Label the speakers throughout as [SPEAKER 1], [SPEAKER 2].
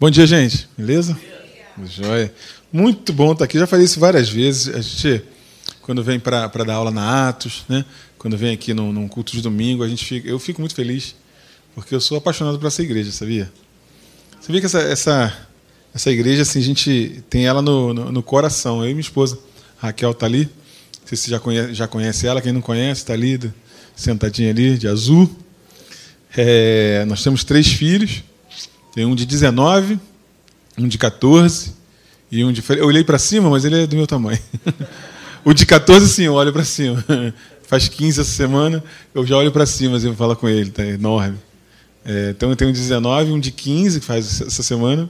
[SPEAKER 1] Bom dia, gente. Beleza? Joia. Muito bom estar aqui. Já falei isso várias vezes. A gente, quando vem para dar aula na Atos, né? quando vem aqui num, num culto de domingo, a gente fica, eu fico muito feliz, porque eu sou apaixonado por essa igreja, sabia? Vê que essa, essa, essa igreja, assim, a gente tem ela no, no, no coração. Eu e minha esposa, Raquel, está ali. Não sei se você já conhece, já conhece ela. Quem não conhece, está ali, sentadinha ali, de azul. É, nós temos três filhos. Tem um de 19, um de 14 e um de. Eu olhei para cima, mas ele é do meu tamanho. o de 14, sim, eu olho para cima. Faz 15 essa semana, eu já olho para cima e assim, falo com ele, tá enorme. É, então eu tenho um de 19, um de 15 que faz essa semana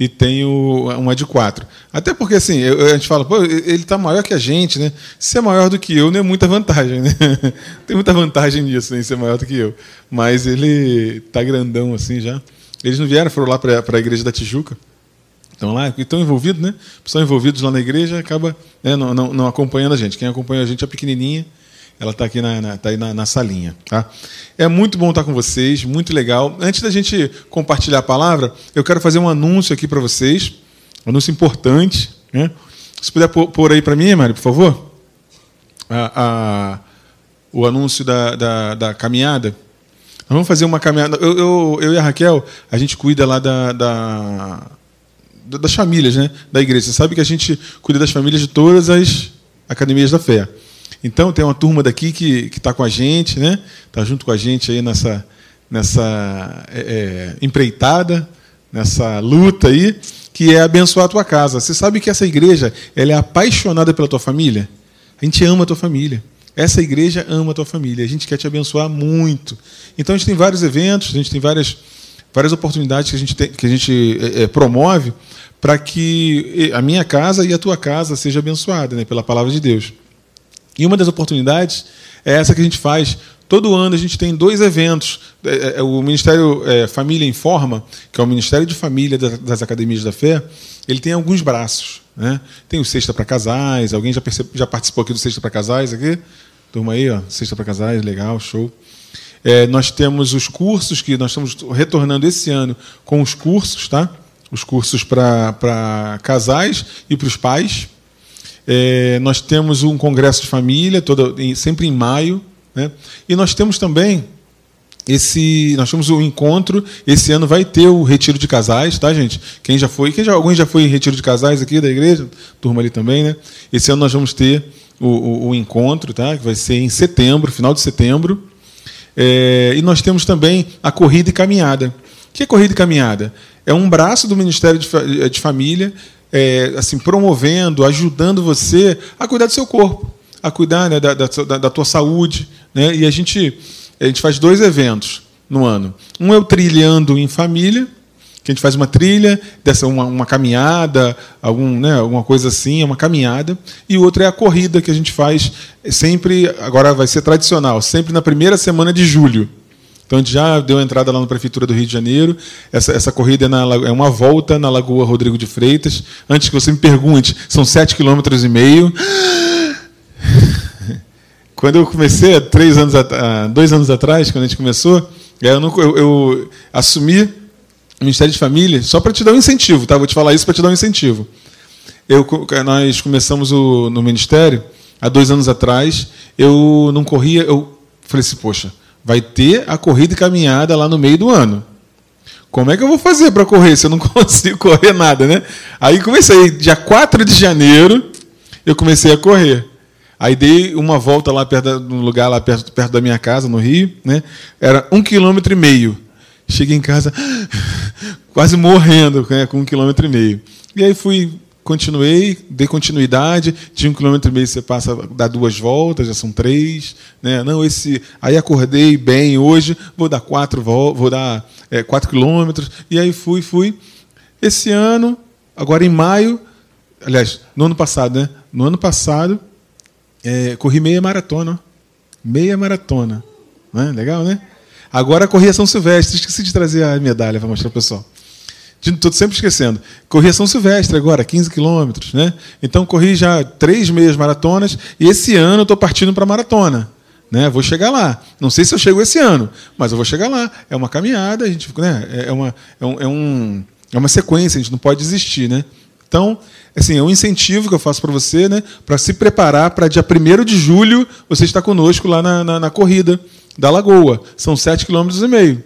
[SPEAKER 1] e tenho uma de 4. Até porque assim, eu, a gente fala, pô, ele está maior que a gente, né? Se é maior do que eu, não é muita vantagem, né? Tem muita vantagem nisso, em ser maior do que eu. Mas ele está grandão assim já. Eles não vieram, foram lá para a igreja da Tijuca. Estão lá, estão envolvidos, né? Estão envolvidos lá na igreja, acaba né, não, não, não, acompanhando a gente. Quem acompanha a gente é pequenininha, ela está aqui na, na, tá aí na, na, salinha. Tá? É muito bom estar com vocês, muito legal. Antes da gente compartilhar a palavra, eu quero fazer um anúncio aqui para vocês, um anúncio importante. Né? Se puder pôr aí para mim, Mário, por favor, a, a, o anúncio da, da, da caminhada vamos fazer uma caminhada. Eu, eu, eu, e a Raquel, a gente cuida lá da, da, das famílias né, da igreja. Você sabe que a gente cuida das famílias de todas as academias da fé. Então, tem uma turma daqui que está com a gente, né? Está junto com a gente aí nessa, nessa é, é, empreitada, nessa luta aí, que é abençoar a tua casa. Você sabe que essa igreja ela é apaixonada pela tua família? A gente ama a tua família. Essa igreja ama a tua família. A gente quer te abençoar muito. Então a gente tem vários eventos, a gente tem várias, várias oportunidades que a gente, tem, que a gente é, é promove para que a minha casa e a tua casa seja abençoada né, pela palavra de Deus. E uma das oportunidades é essa que a gente faz. Todo ano a gente tem dois eventos. É, é, o Ministério Família Informa, que é o Ministério de Família das Academias da Fé, ele tem alguns braços. Né? Tem o Sexta para Casais, alguém já, percebe, já participou aqui do Sexta para Casais aqui? Turma aí, ó, Sexta para Casais, legal, show. É, nós temos os cursos que nós estamos retornando esse ano com os cursos, tá? Os cursos para casais e para os pais. É, nós temos um congresso de família, sempre em maio. Né? E nós temos também esse nós temos o um encontro esse ano vai ter o retiro de casais tá gente? Quem já foi quem já alguém já foi em retiro de casais aqui da igreja? Turma ali também né? Esse ano nós vamos ter o, o, o encontro tá? Que vai ser em setembro final de setembro. É, e nós temos também a corrida e caminhada. O que é corrida e caminhada? É um braço do Ministério de, de Família é, assim promovendo ajudando você a cuidar do seu corpo a cuidar né, da, da, da tua saúde né e a gente a gente faz dois eventos no ano. Um é o Trilhando em Família, que a gente faz uma trilha, dessa uma, uma caminhada, algum, né, alguma coisa assim, é uma caminhada. E o outro é a corrida que a gente faz sempre, agora vai ser tradicional, sempre na primeira semana de julho. Então a gente já deu entrada lá na Prefeitura do Rio de Janeiro. Essa, essa corrida é, na, é uma volta na Lagoa Rodrigo de Freitas. Antes que você me pergunte, são sete quilômetros e meio. Quando eu comecei, três anos, dois anos atrás, quando a gente começou, eu, não, eu, eu assumi o Ministério de Família só para te dar um incentivo, tá? Vou te falar isso para te dar um incentivo. Eu, nós começamos o, no Ministério há dois anos atrás. Eu não corria, eu falei assim, poxa, vai ter a corrida e caminhada lá no meio do ano. Como é que eu vou fazer para correr se eu não consigo correr nada, né? Aí comecei, dia 4 de janeiro, eu comecei a correr. Aí dei uma volta lá perto no lugar lá perto, perto da minha casa, no Rio, né? Era um quilômetro e meio. Cheguei em casa quase morrendo, né? com um quilômetro e meio. E aí fui, continuei, dei continuidade. De um quilômetro e meio você passa, dá duas voltas, já são três, né? Não esse, aí acordei bem hoje, vou dar quatro vou dar é, quatro quilômetros. E aí fui, fui. Esse ano, agora em maio, aliás, no ano passado, né? No ano passado é, corri meia maratona. Meia maratona. Né? Legal, né? Agora corri a São Silvestre. Esqueci de trazer a medalha para mostrar para o pessoal. Estou sempre esquecendo. Corri a São Silvestre agora, 15 quilômetros. Né? Então corri já três meias maratonas e esse ano estou partindo para maratona. Né? Vou chegar lá. Não sei se eu chego esse ano, mas eu vou chegar lá. É uma caminhada, a gente, né? é, uma, é, um, é um É uma sequência, a gente não pode desistir, né? Então, assim, é um incentivo que eu faço para você, né? Para se preparar para dia 1 de julho você estar conosco lá na, na, na corrida da Lagoa. São 7,5 km.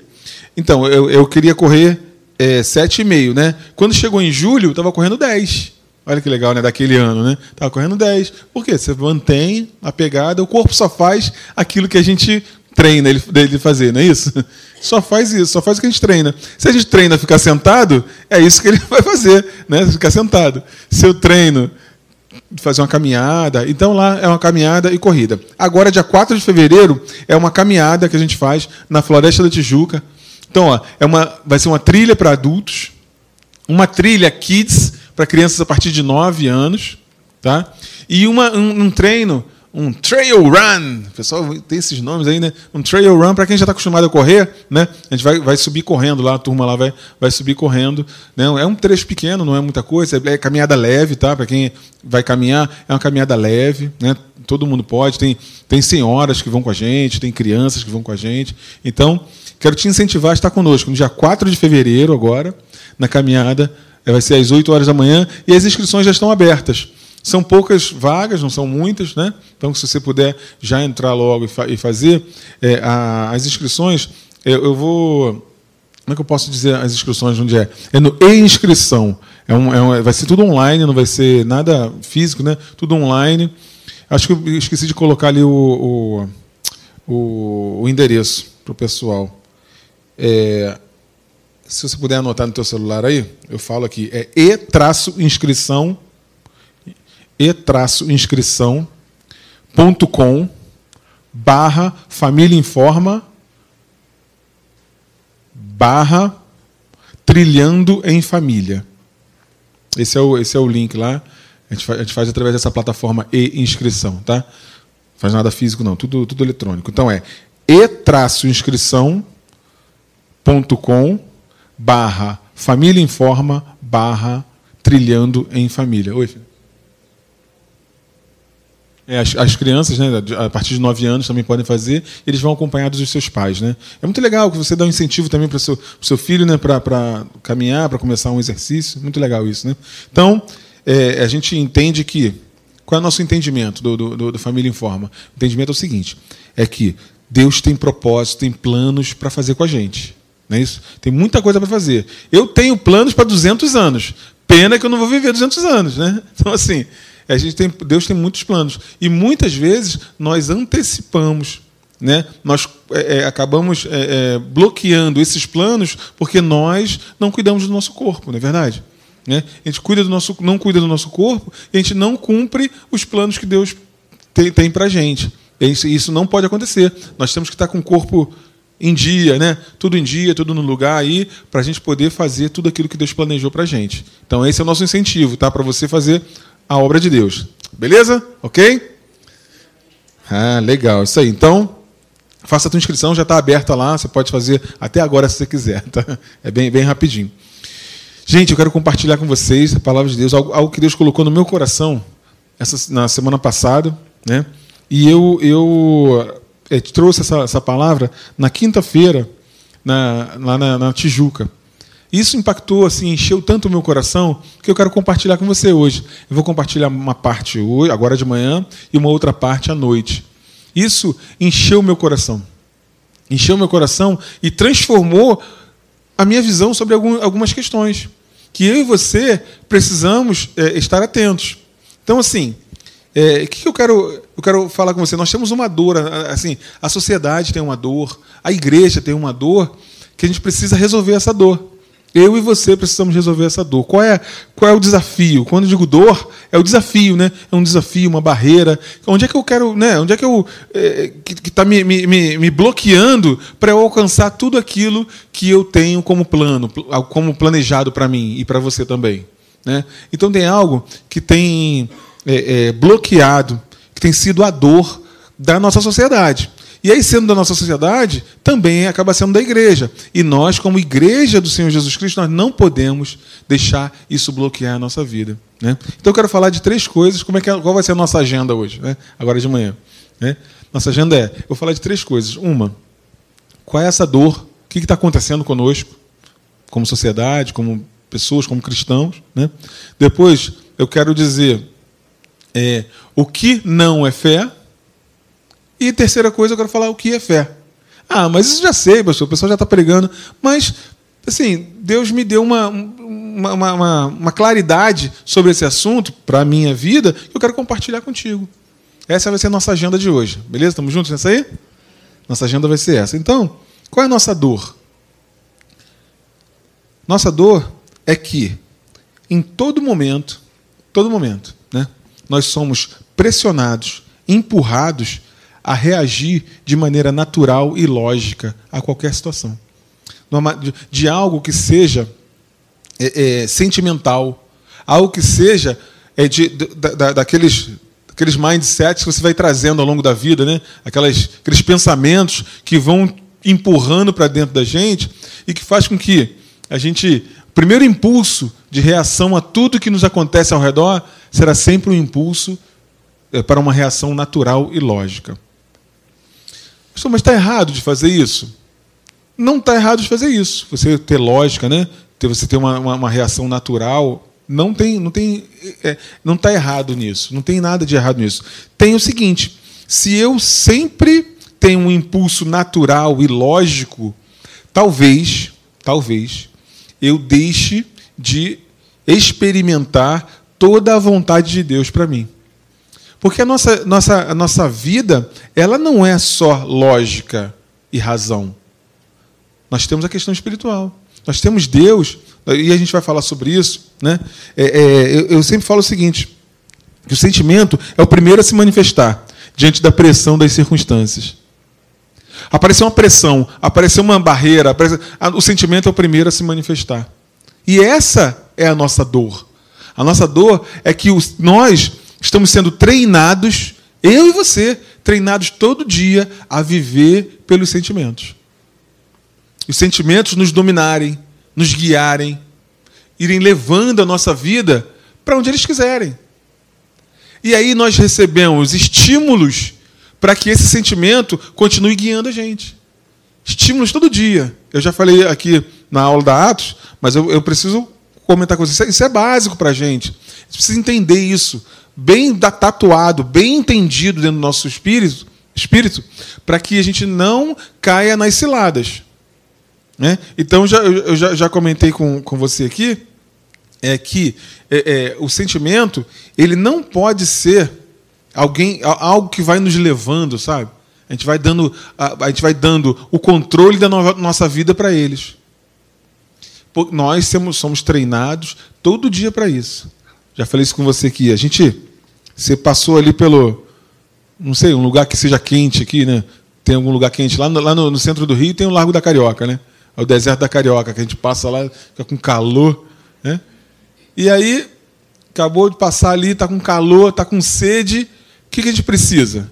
[SPEAKER 1] Então, eu, eu queria correr é, 7,5, né? Quando chegou em julho, eu estava correndo 10. Olha que legal, né? Daquele ano, né? Estava correndo 10. Por quê? Você mantém a pegada, o corpo só faz aquilo que a gente treina ele, dele fazer, não é isso? Só faz isso, só faz o que a gente treina. Se a gente treina ficar sentado, é isso que ele vai fazer, né? Ficar sentado. Se eu treino fazer uma caminhada, então lá é uma caminhada e corrida. Agora, dia 4 de fevereiro, é uma caminhada que a gente faz na Floresta da Tijuca. Então, ó, é uma, vai ser uma trilha para adultos, uma trilha kids para crianças a partir de 9 anos, tá? E uma, um, um treino um trail run. Pessoal tem esses nomes aí, né? Um trail run, para quem já está acostumado a correr, né? A gente vai, vai subir correndo lá, a turma lá vai, vai subir correndo. Né? É um trecho pequeno, não é muita coisa, é caminhada leve, tá? Para quem vai caminhar, é uma caminhada leve, né? Todo mundo pode, tem, tem senhoras que vão com a gente, tem crianças que vão com a gente. Então, quero te incentivar a estar conosco no dia 4 de fevereiro, agora, na caminhada. Vai ser às 8 horas da manhã e as inscrições já estão abertas. São poucas vagas, não são muitas, né? Então, se você puder já entrar logo e, fa e fazer é, a, as inscrições, eu, eu, vou. Como é que eu posso dizer as inscrições onde é? É no e-inscrição. É um, é um, vai ser tudo online, não vai ser nada físico, né? Tudo online. Acho que eu esqueci de colocar ali o, o, o, o endereço para o pessoal. É, se você puder anotar no teu celular aí, eu falo aqui, é e-inscrição e-inscrição.com barra família informa barra trilhando em família. Esse é o, esse é o link lá. A gente, faz, a gente faz através dessa plataforma e-inscrição, tá? Faz nada físico, não, tudo, tudo eletrônico. Então é e-inscrição.com barra família informa barra trilhando em família. Oi, filho. É, as, as, crianças, né, a partir de 9 anos, também podem fazer, eles vão acompanhados dos seus pais. Né? É muito legal que você dá um incentivo também para o seu, seu filho né, para caminhar, para começar um exercício. Muito legal isso. Né? Então, é, a gente entende que. Qual é o nosso entendimento do, do, do Família Informa? O entendimento é o seguinte: é que Deus tem propósito, tem planos para fazer com a gente. Não é isso? Tem muita coisa para fazer. Eu tenho planos para 200 anos. Pena que eu não vou viver 200 anos. Né? Então, assim. A gente tem, Deus tem muitos planos. E muitas vezes nós antecipamos. Né? Nós é, é acabamos é, é, bloqueando esses planos porque nós não cuidamos do nosso corpo, não é verdade? Né? A gente cuida do nosso, não cuida do nosso corpo e a gente não cumpre os planos que Deus tem, tem para a gente. Isso, não pode acontecer. Nós temos que estar com o corpo em dia, né? Tudo em dia, tudo no lugar aí, para a gente poder fazer tudo aquilo que Deus planejou para a gente. Então esse é o nosso incentivo, tá? Para você fazer a obra de Deus. Beleza? Ok? Ah, legal. Isso aí. Então, faça a tua inscrição, já está aberta lá. Você pode fazer até agora se você quiser. Tá? É bem, bem rapidinho. Gente, eu quero compartilhar com vocês a palavra de Deus, algo, algo que Deus colocou no meu coração essa, na semana passada. Né? E eu, eu é, trouxe essa, essa palavra na quinta-feira, na, lá na, na Tijuca. Isso impactou, assim, encheu tanto o meu coração que eu quero compartilhar com você hoje. Eu vou compartilhar uma parte hoje, agora de manhã e uma outra parte à noite. Isso encheu meu coração. Encheu meu coração e transformou a minha visão sobre algumas questões que eu e você precisamos é, estar atentos. Então, assim, é, o que eu quero, eu quero falar com você? Nós temos uma dor, assim, a sociedade tem uma dor, a igreja tem uma dor, que a gente precisa resolver essa dor. Eu e você precisamos resolver essa dor. Qual é, qual é o desafio? Quando eu digo dor, é o desafio, né? É um desafio, uma barreira. Onde é que eu quero, né? Onde é que eu é, que está me, me, me, bloqueando para eu alcançar tudo aquilo que eu tenho como plano, como planejado para mim e para você também, né? Então tem algo que tem é, é, bloqueado, que tem sido a dor da nossa sociedade. E aí, sendo da nossa sociedade, também acaba sendo da igreja. E nós, como igreja do Senhor Jesus Cristo, nós não podemos deixar isso bloquear a nossa vida. Né? Então eu quero falar de três coisas. Como é que é, qual vai ser a nossa agenda hoje, né? agora de manhã? Né? Nossa agenda é, eu vou falar de três coisas. Uma, qual é essa dor? O que está acontecendo conosco, como sociedade, como pessoas, como cristãos. Né? Depois, eu quero dizer é, o que não é fé. E terceira coisa, eu quero falar o que é fé. Ah, mas isso já sei, pastor, o pessoal já está pregando. Mas, assim, Deus me deu uma, uma, uma, uma claridade sobre esse assunto para a minha vida que eu quero compartilhar contigo. Essa vai ser a nossa agenda de hoje. Beleza? Estamos juntos nessa aí? Nossa agenda vai ser essa. Então, qual é a nossa dor? Nossa dor é que, em todo momento, todo momento, né, nós somos pressionados, empurrados a reagir de maneira natural e lógica a qualquer situação. De algo que seja é, é, sentimental, algo que seja é, de, da, daqueles aqueles mindsets que você vai trazendo ao longo da vida, né? Aquelas, aqueles pensamentos que vão empurrando para dentro da gente e que faz com que a gente, o primeiro impulso de reação a tudo que nos acontece ao redor será sempre um impulso é, para uma reação natural e lógica. Mas está errado de fazer isso? Não está errado de fazer isso. Você ter lógica, né? Você ter uma, uma, uma reação natural não tem, não tem, é, não está errado nisso. Não tem nada de errado nisso. Tem o seguinte: se eu sempre tenho um impulso natural e lógico, talvez, talvez eu deixe de experimentar toda a vontade de Deus para mim. Porque a nossa, nossa, a nossa vida, ela não é só lógica e razão. Nós temos a questão espiritual. Nós temos Deus e a gente vai falar sobre isso, né? É, é, eu, eu sempre falo o seguinte: que o sentimento é o primeiro a se manifestar diante da pressão das circunstâncias. Apareceu uma pressão, apareceu uma barreira, apareceu... o sentimento é o primeiro a se manifestar. E essa é a nossa dor. A nossa dor é que nós estamos sendo treinados, eu e você, treinados todo dia a viver pelos sentimentos. Os sentimentos nos dominarem, nos guiarem, irem levando a nossa vida para onde eles quiserem. E aí nós recebemos estímulos para que esse sentimento continue guiando a gente. Estímulos todo dia. Eu já falei aqui na aula da Atos, mas eu, eu preciso comentar com vocês. Isso é básico para a gente. A gente precisa entender isso. Bem tatuado, bem entendido dentro do nosso espírito, espírito para que a gente não caia nas ciladas. Né? Então, já, eu já, já comentei com, com você aqui é que é, é, o sentimento ele não pode ser alguém algo que vai nos levando, sabe? A gente vai dando a, a gente vai dando o controle da no, nossa vida para eles. Nós somos, treinados todo dia para isso. Já falei isso com você aqui. A gente você passou ali pelo não sei um lugar que seja quente aqui, né? Tem algum lugar quente lá no, lá no, no centro do Rio tem o Largo da Carioca, né? É o deserto da Carioca, que a gente passa lá, fica com calor. Né? E aí, acabou de passar ali, está com calor, está com sede. O que, que a gente precisa?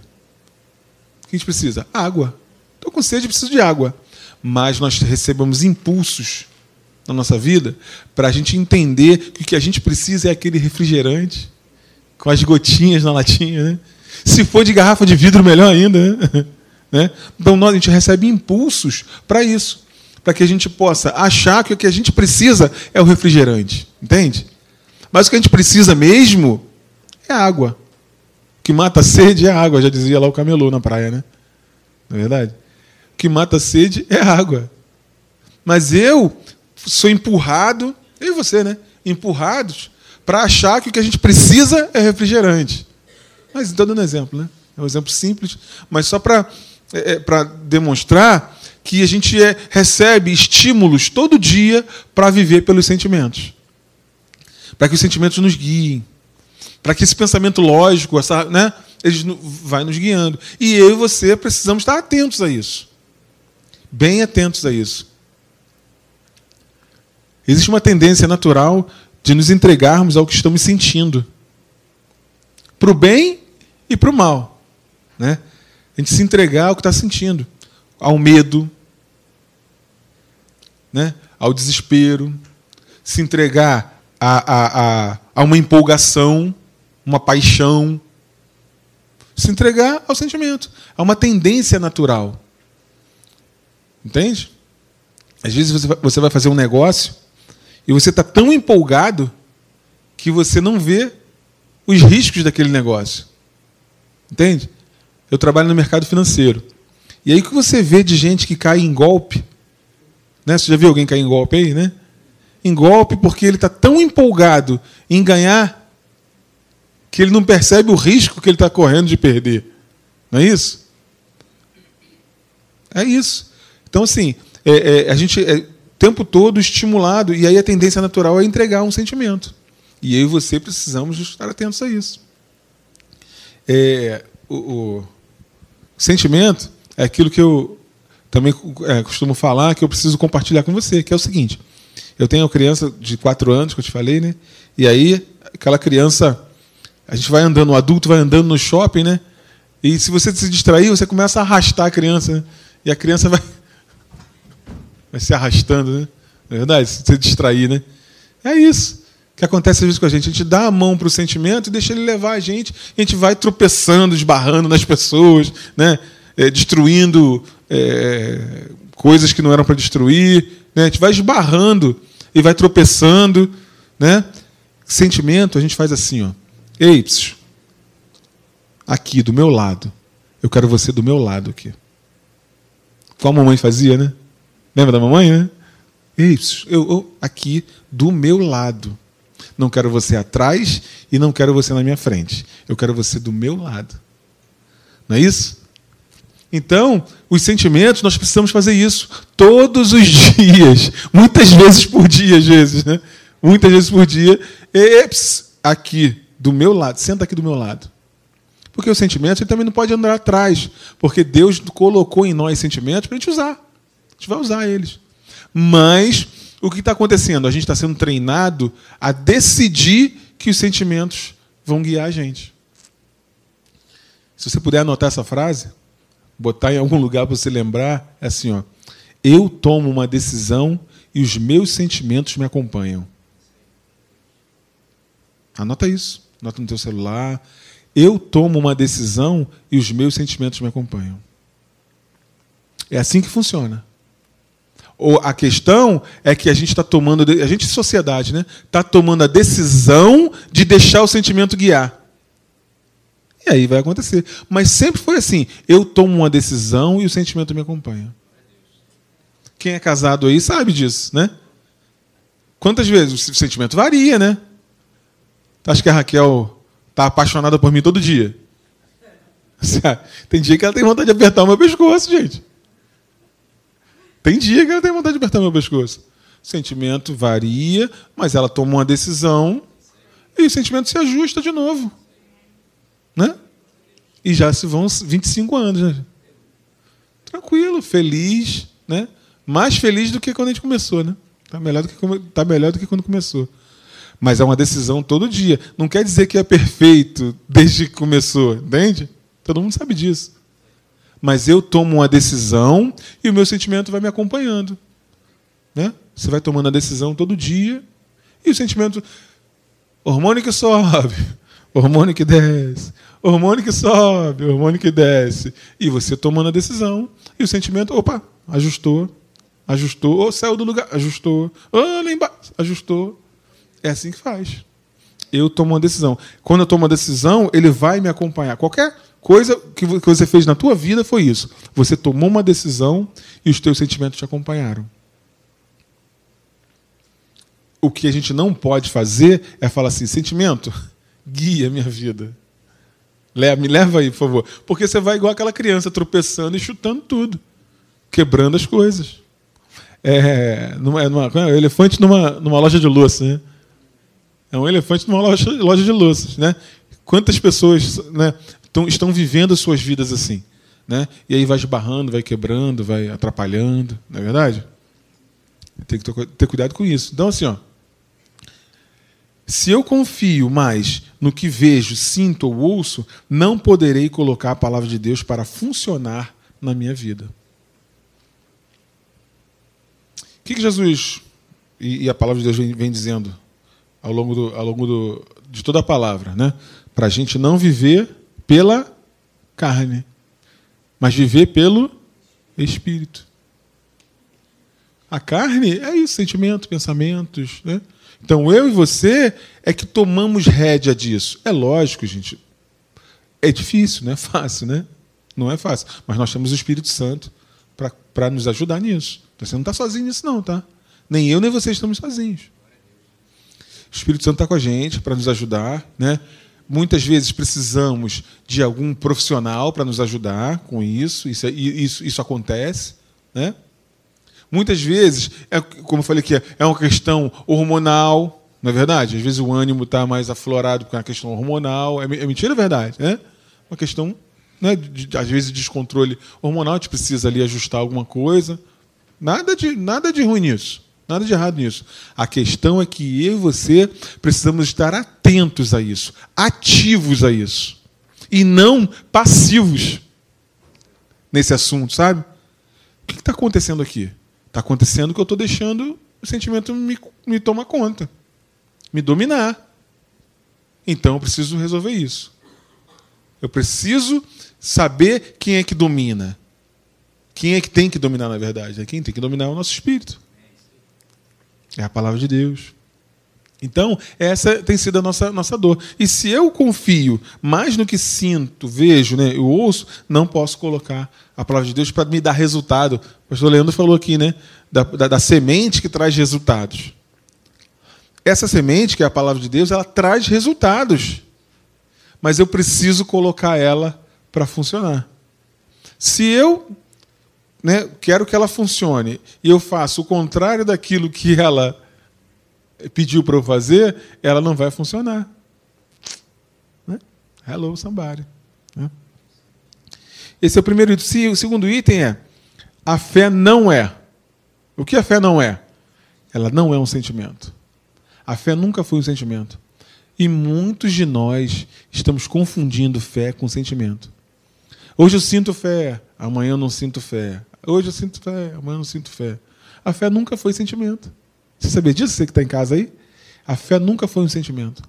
[SPEAKER 1] O que a gente precisa? Água. Estou com sede, preciso de água. Mas nós recebemos impulsos na nossa vida para a gente entender que o que a gente precisa é aquele refrigerante com as gotinhas na latinha. Né? Se for de garrafa de vidro, melhor ainda. Né? Então nós, a gente recebe impulsos para isso para que a gente possa achar que o que a gente precisa é o refrigerante. Entende? Mas o que a gente precisa mesmo é água. O que mata a sede é água, já dizia lá o camelô na praia, né? Não é verdade? O que mata a sede é água. Mas eu sou empurrado, eu e você, né? Empurrados para achar que o que a gente precisa é refrigerante. Mas estou dando um exemplo, né? É um exemplo simples, mas só para é, é demonstrar que a gente é, recebe estímulos todo dia para viver pelos sentimentos. Para que os sentimentos nos guiem. Para que esse pensamento lógico, essa, né, ele vai nos guiando. E eu e você precisamos estar atentos a isso. Bem atentos a isso. Existe uma tendência natural de nos entregarmos ao que estamos sentindo. Para o bem e para o mal. Né? A gente se entregar ao que está sentindo ao medo, né? ao desespero, se entregar a, a, a, a uma empolgação, uma paixão, se entregar ao sentimento, a uma tendência natural. Entende? Às vezes você vai fazer um negócio E você está tão empolgado que você não vê os riscos daquele negócio. Entende? Eu trabalho no mercado financeiro. E aí o que você vê de gente que cai em golpe? Né? Você já viu alguém cair em golpe aí, né? Em golpe porque ele está tão empolgado em ganhar que ele não percebe o risco que ele está correndo de perder. Não é isso? É isso. Então, assim, é, é, a gente é tempo todo estimulado, e aí a tendência natural é entregar um sentimento. E eu e você precisamos estar atentos a isso. É, o, o, sentimento é aquilo que eu também é, costumo falar, que eu preciso compartilhar com você, que é o seguinte. Eu tenho uma criança de quatro anos, que eu te falei, né? E aí, aquela criança, a gente vai andando, o adulto vai andando no shopping, né? E se você se distrair, você começa a arrastar a criança, né? E a criança vai, vai se arrastando, né? Não é verdade? Se distrair, né? É isso que acontece às vezes com a gente. A gente dá a mão para o sentimento e deixa ele levar a gente. A gente vai tropeçando, esbarrando nas pessoas, né? É, destruindo é, coisas que não eram para destruir. Né? A gente vai esbarrando e vai tropeçando. Né? Sentimento, a gente faz assim, ó. Ei, psiu, aqui do meu lado. Eu quero você do meu lado aqui. Como a mamãe fazia, né? Lembra da mamãe, né? Ei, eu, eu aqui do meu lado. Não quero você atrás e não quero você na minha frente. Eu quero você do meu lado. Não é isso? Então, os sentimentos, nós precisamos fazer isso todos os dias, muitas vezes por dia, às vezes, né? Muitas vezes por dia. Eps, aqui, do meu lado, senta aqui do meu lado. Porque os sentimentos ele também não pode andar atrás, porque Deus colocou em nós sentimentos para a gente usar. Gente vai usar eles. Mas o que está acontecendo? A gente está sendo treinado a decidir que os sentimentos vão guiar a gente. Se você puder anotar essa frase, botar em algum lugar para você lembrar, é assim: ó, eu tomo uma decisão e os meus sentimentos me acompanham. Anota isso, anota no teu celular. Eu tomo uma decisão e os meus sentimentos me acompanham. É assim que funciona. Ou a questão é que a gente está tomando, a gente, sociedade, né, está tomando a decisão de deixar o sentimento guiar. E aí vai acontecer. Mas sempre foi assim: eu tomo uma decisão e o sentimento me acompanha. Quem é casado aí sabe disso, né? Quantas vezes? O sentimento varia, né? Acho que a Raquel está apaixonada por mim todo dia. Tem dia que ela tem vontade de apertar o meu pescoço, gente. Tem dia que ela tem vontade de apertar meu pescoço. O sentimento varia, mas ela toma uma decisão e o sentimento se ajusta de novo. Né? E já se vão 25 anos. Né? Tranquilo, feliz, né? Mais feliz do que quando a gente começou, né? Tá melhor do que, tá melhor do que quando começou. Mas é uma decisão todo dia. Não quer dizer que é perfeito desde que começou, entende? Todo mundo sabe disso mas eu tomo uma decisão e o meu sentimento vai me acompanhando. Né? Você vai tomando a decisão todo dia e o sentimento. Hormônio que sobe, hormônio que desce, hormônio que sobe, hormônio que desce. E você tomando a decisão e o sentimento, opa, ajustou, ajustou, ou saiu do lugar, ajustou, oh, lá embaixo, ajustou. É assim que faz. Eu tomo uma decisão. Quando eu tomo uma decisão, ele vai me acompanhar. Qualquer coisa que você fez na tua vida foi isso. Você tomou uma decisão e os teus sentimentos te acompanharam. O que a gente não pode fazer é falar assim: sentimento, guia minha vida. Me leva aí, por favor. Porque você vai igual aquela criança tropeçando e chutando tudo, quebrando as coisas. É, numa, numa, é um elefante numa, numa loja de louça, né? É um elefante numa loja, loja de louças, né? Quantas pessoas né, estão, estão vivendo suas vidas assim. Né? E aí vai esbarrando, vai quebrando, vai atrapalhando, não é verdade? Tem que ter cuidado com isso. Então, assim, ó, se eu confio mais no que vejo, sinto ou ouço, não poderei colocar a palavra de Deus para funcionar na minha vida. O que, que Jesus e, a palavra de Deus vem, vem dizendo ao longo, do, ao longo do, de toda a palavra? Né? Para a gente não viver pela carne, mas viver pelo Espírito. A carne é isso, sentimento, pensamentos. Né? Então eu e você é que tomamos rédea disso. É lógico, gente. É difícil, não é fácil, né? Não é fácil. Mas nós temos o Espírito Santo para nos ajudar nisso. Então, você não está sozinho nisso, não, tá? Nem eu, nem você estamos sozinhos. O Espírito Santo está com a gente para nos ajudar, né? Muitas vezes precisamos de algum profissional para nos ajudar com isso. Isso, isso, isso acontece. Né? Muitas vezes, é, como eu falei aqui, é uma questão hormonal, não é verdade? Às vezes o ânimo está mais aflorado é uma questão hormonal. É, é mentira, é verdade? Né? Uma questão, né, de, às vezes, de descontrole hormonal, a gente precisa ali ajustar alguma coisa. Nada de, nada de ruim nisso. Nada de errado nisso. A questão é que eu e você precisamos estar atentos a isso, ativos a isso, e não passivos nesse assunto, sabe? O que está acontecendo aqui? Está acontecendo que eu estou deixando o sentimento me, me tomar conta, me dominar. Então eu preciso resolver isso. Eu preciso saber quem é que domina. Quem é que tem que dominar, na verdade? Quem tem que dominar é o nosso espírito. É a palavra de Deus. Então, essa tem sido a nossa, nossa dor. E se eu confio mais no que sinto, vejo, né, eu ouço, não posso colocar a palavra de Deus para me dar resultado. O pastor Leandro falou aqui, né? Da, da, da, semente que traz resultados. Essa semente, que é a palavra de Deus, ela traz resultados. Mas eu preciso colocar ela para funcionar. Se eu né, quero que ela funcione e eu faço o contrário daquilo que ela pediu para eu fazer, ela não vai funcionar. Né? Hello, somebody. Né? Esse é o primeiro item. O segundo item é: a fé não é. O que a fé não é? Ela não é um sentimento. A fé nunca foi um sentimento. E muitos de nós estamos confundindo fé com sentimento. Hoje eu sinto fé, amanhã eu não sinto fé. Hoje eu sinto fé, amanhã eu não sinto fé. A fé nunca foi sentimento. Você sabia disso, você que está em casa aí? A fé nunca foi um sentimento.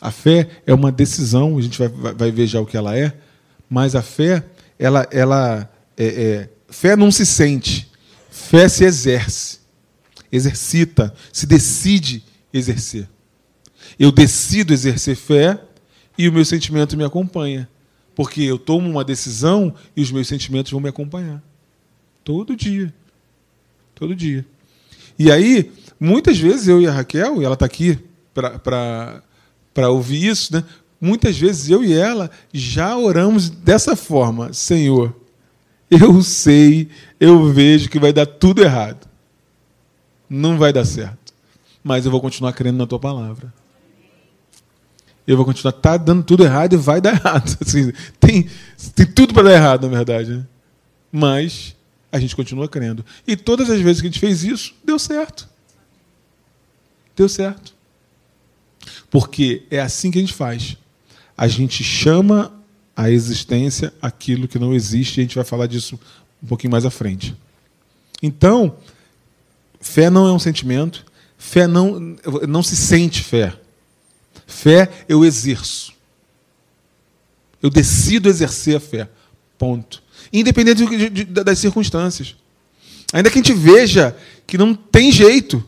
[SPEAKER 1] A fé é uma decisão, a gente vai, vai ver já o que ela é, mas a fé, ela, ela é, é, fé não se sente, fé se exerce, exercita, se decide exercer. Eu decido exercer fé e o meu sentimento me acompanha. Porque eu tomo uma decisão e os meus sentimentos vão me acompanhar. Todo dia. Todo dia. E aí, muitas vezes eu e a Raquel, e ela está aqui para ouvir isso, né? muitas vezes eu e ela já oramos dessa forma: Senhor, eu sei, eu vejo que vai dar tudo errado. Não vai dar certo. Mas eu vou continuar crendo na tua palavra eu vou continuar. Tá dando tudo errado e vai dar errado. Assim, tem, tem tudo para dar errado, na verdade. Né? Mas a gente continua crendo. E todas as vezes que a gente fez isso, deu certo. Deu certo. Porque é assim que a gente faz. A gente chama a existência aquilo que não existe, e a gente vai falar disso um pouquinho mais à frente. Então, fé não é um sentimento, fé não, não se sente fé. Fé eu exerço. Eu decido exercer a fé. Ponto. Independente de, de, das circunstâncias. Ainda que a gente veja que não tem jeito,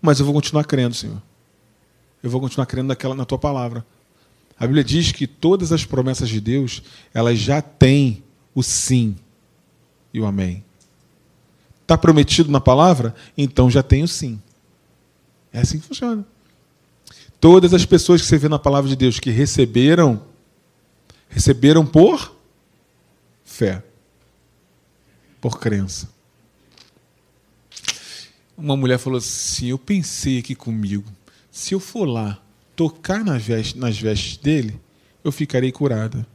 [SPEAKER 1] mas eu vou continuar crendo, Senhor. Eu vou continuar crendo naquela, na tua palavra. A Bíblia diz que todas as promessas de Deus, elas já têm o sim e o amém. Está prometido na palavra? Então já tem o sim. É assim que funciona. Todas as pessoas que você vê na palavra de Deus que receberam, receberam por fé, por crença. Uma mulher falou assim: Eu pensei aqui comigo, se eu for lá tocar nas vestes, nas vestes dele, eu ficarei curada.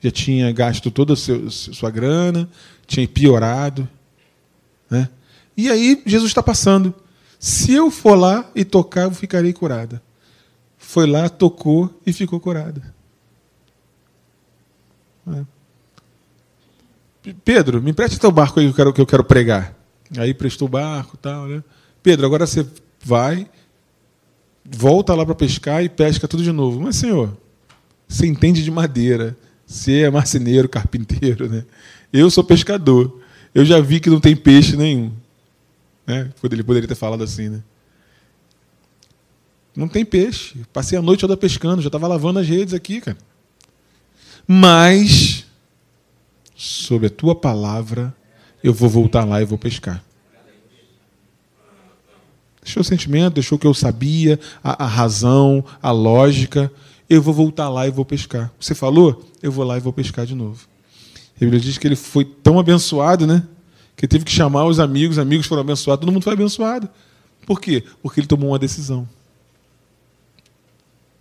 [SPEAKER 1] Já tinha gasto toda a sua grana, tinha piorado. Né? E aí Jesus está passando. Se eu for lá e tocar, eu ficarei curada. Foi lá, tocou e ficou curada. É. Pedro, me empreste teu barco aí que eu quero, que eu quero pregar. Aí prestou o barco tal, né? Pedro, agora você vai, volta lá para pescar e pesca tudo de novo. Mas, senhor, você entende de madeira. Você é marceneiro, carpinteiro, né? Eu sou pescador. Eu já vi que não tem peixe nenhum. Né? Ele poderia ter falado assim, né? Não tem peixe. Passei a noite toda pescando, já estava lavando as redes aqui, cara. Mas, sob a tua palavra, eu vou voltar lá e vou pescar. Deixou o sentimento, deixou o que eu sabia, a, a razão, a lógica. Eu vou voltar lá e vou pescar. Você falou? Eu vou lá e vou pescar de novo. A Bíblia diz que ele foi tão abençoado, né? Que teve que chamar os amigos, amigos foram abençoados, todo mundo foi abençoado. Por quê? Porque ele tomou uma decisão.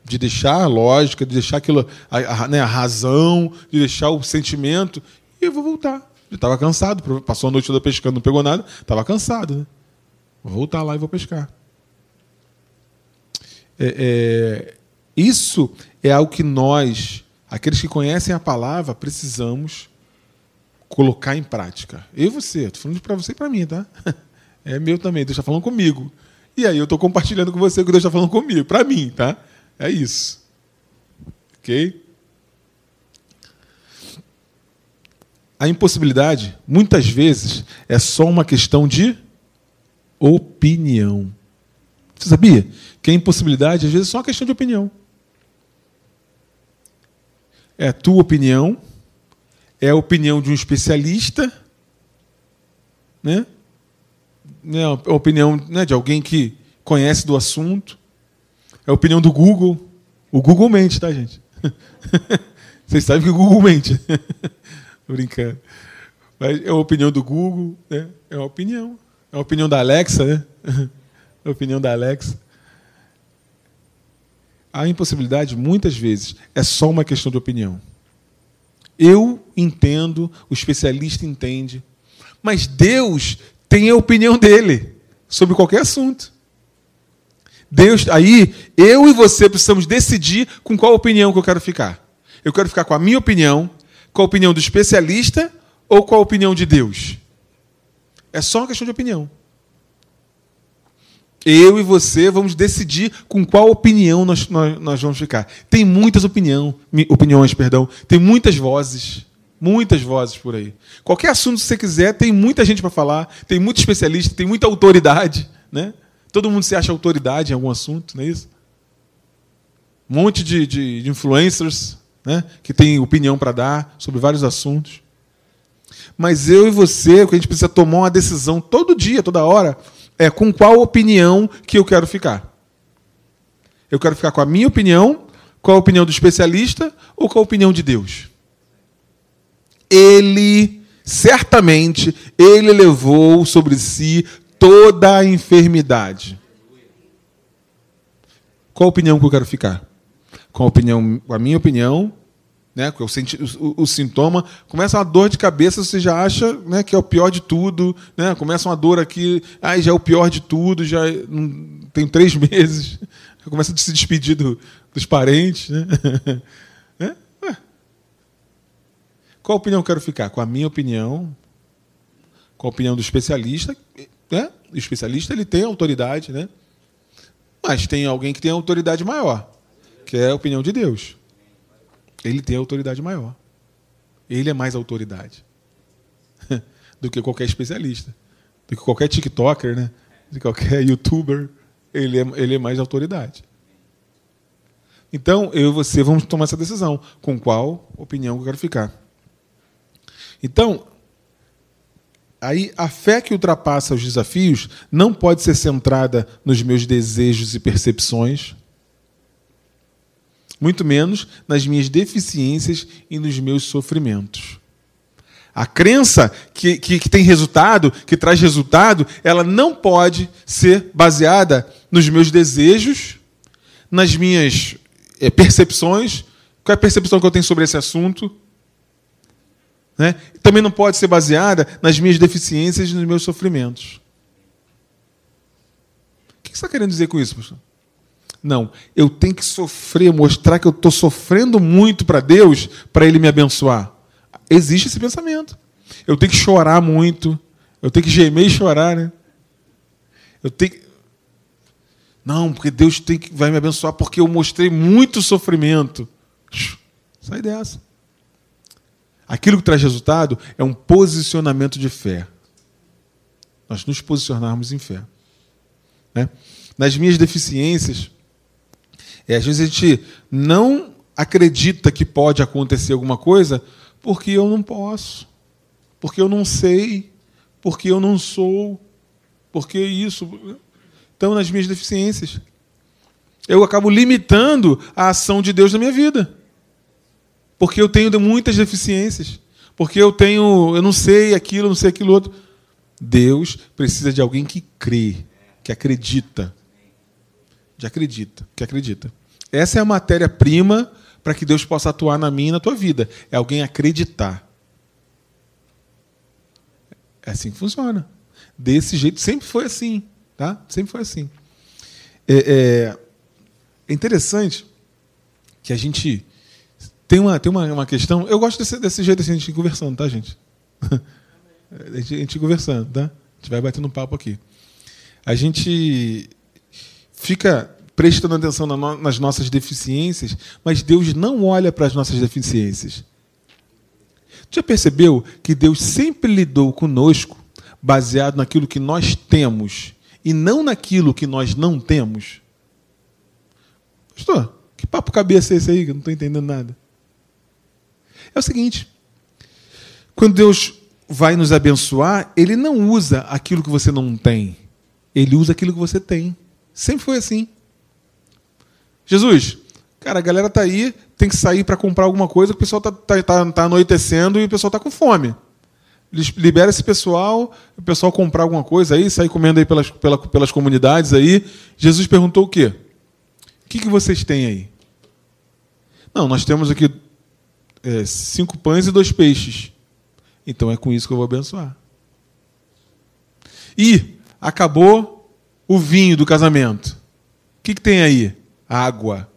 [SPEAKER 1] De deixar a lógica, de deixar aquilo, a, a, né, a razão, de deixar o sentimento, e eu vou voltar. Ele estava cansado, passou a noite toda pescando, não pegou nada, estava cansado, né? Vou voltar lá e vou pescar. É, é, isso é algo que nós, aqueles que conhecem a palavra, precisamos colocar em prática. Eu e você, estou falando para você e para mim, tá? É meu também, Deus está falando comigo. E aí eu estou compartilhando com você o que Deus está falando comigo, para mim, tá? É isso. Ok? A impossibilidade, muitas vezes, é só uma questão de opinião. Você sabia que a impossibilidade, às vezes, é só uma questão de opinião? É a tua opinião, é a opinião de um especialista, né? É a opinião né, de alguém que conhece do assunto, é a opinião do Google. O Google mente, tá, gente? Vocês sabem que o Google mente. Brincando. Mas é a opinião do Google, né? é uma opinião. É a opinião da Alexa, né? a opinião da Alexa. A impossibilidade, muitas vezes, é só uma questão de opinião. Eu entendo, o especialista entende, mas Deus tem a opinião dele sobre qualquer assunto. Deus, aí eu e você precisamos decidir com qual opinião que eu quero ficar. Eu quero ficar com a minha opinião, com a opinião do especialista ou com a opinião de Deus? É só uma questão de opinião. Eu e você vamos decidir com qual opinião nós, nós, nós vamos ficar. Tem muitas opinião, opiniões, perdão, tem muitas vozes, muitas vozes por aí. Qualquer assunto que você quiser, tem muita gente para falar, tem muito especialista, tem muita autoridade, né? Todo mundo se acha autoridade em algum assunto, não é isso? Um monte de, de, de influencers né, que tem opinião para dar sobre vários assuntos. Mas eu e você, o que a gente precisa tomar uma decisão todo dia, toda hora, é com qual opinião que eu quero ficar. Eu quero ficar com a minha opinião, com a opinião do especialista ou com a opinião de Deus? Ele, certamente, ele levou sobre si toda a enfermidade. Qual a opinião que eu quero ficar? Com a opinião, com a minha opinião, né, o, o, o, sintoma, começa uma dor de cabeça, você já acha né, que é o pior de tudo, né, começa uma dor aqui, ai, já é o pior de tudo, já não, tem três meses, começa a se despedir do, dos parentes. Né? é? Qual opinião eu quero ficar? Com a minha opinião, com a opinião do especialista. Né? O especialista ele tem autoridade, né? mas tem alguém que tem autoridade maior, que é a opinião de Deus. Ele tem autoridade maior. Ele é mais autoridade do que qualquer especialista, do que qualquer TikToker, né? de qualquer YouTuber. Ele é, ele é mais autoridade. Então, eu e você vamos tomar essa decisão. Com qual opinião eu quero ficar? Então, aí a fé que ultrapassa os desafios não pode ser centrada nos meus desejos e percepções, muito menos nas minhas deficiências e nos meus sofrimentos. A crença que, que, que, tem resultado, que traz resultado, ela não pode ser baseada nos meus desejos, nas minhas é, percepções. Qual é a percepção que eu tenho sobre esse assunto? Né? Também não pode ser baseada nas minhas deficiências e nos meus sofrimentos. O que você está querendo dizer com isso, pastor? Não, eu tenho que sofrer, mostrar que eu estou sofrendo muito para Deus, para Ele me abençoar. Existe esse pensamento. Eu tenho que chorar muito, eu tenho que gemer e chorar, né? Eu tenho. Não, porque Deus tem que, vai me abençoar porque eu mostrei muito sofrimento. Sai dessa. Aquilo que traz resultado é um posicionamento de fé. Nós nos posicionarmos em fé. Né? Nas minhas deficiências, é, às vezes a gente não acredita que pode acontecer alguma coisa porque eu não posso, porque eu não sei, porque eu não sou, porque isso. Então, nas minhas deficiências, eu acabo limitando a ação de Deus na minha vida. Porque eu tenho muitas deficiências. Porque eu tenho, eu não sei aquilo, não sei aquilo outro. Deus precisa de alguém que crê, que acredita. De acredita, que acredita. Essa é a matéria-prima para que Deus possa atuar na minha e na tua vida. É alguém acreditar. É assim que funciona. Desse jeito, sempre foi assim. Tá? Sempre foi assim. É, é, é interessante que a gente tem uma, tem uma, uma questão. Eu gosto desse, desse jeito assim, a gente conversando, tá, gente? a gente, a gente conversando, tá? A gente vai batendo um papo aqui. A gente fica prestando atenção nas nossas deficiências, mas Deus não olha para as nossas deficiências. Já percebeu que Deus sempre lidou conosco baseado naquilo que nós temos e não naquilo que nós não temos? Pastor, que papo cabeça é esse aí que eu não estou entendendo nada? É o seguinte: quando Deus vai nos abençoar, Ele não usa aquilo que você não tem, Ele usa aquilo que você tem. Sempre foi assim. Jesus, cara, a galera tá aí, tem que sair para comprar alguma coisa, o pessoal tá, tá, tá, tá anoitecendo e o pessoal tá com fome. Libera esse pessoal, o pessoal comprar alguma coisa aí, sair comendo aí pelas, pelas, pelas comunidades aí. Jesus perguntou o quê? O que, que vocês têm aí? Não, nós temos aqui é, cinco pães e dois peixes. Então é com isso que eu vou abençoar. E acabou o vinho do casamento. O que, que tem aí? Água.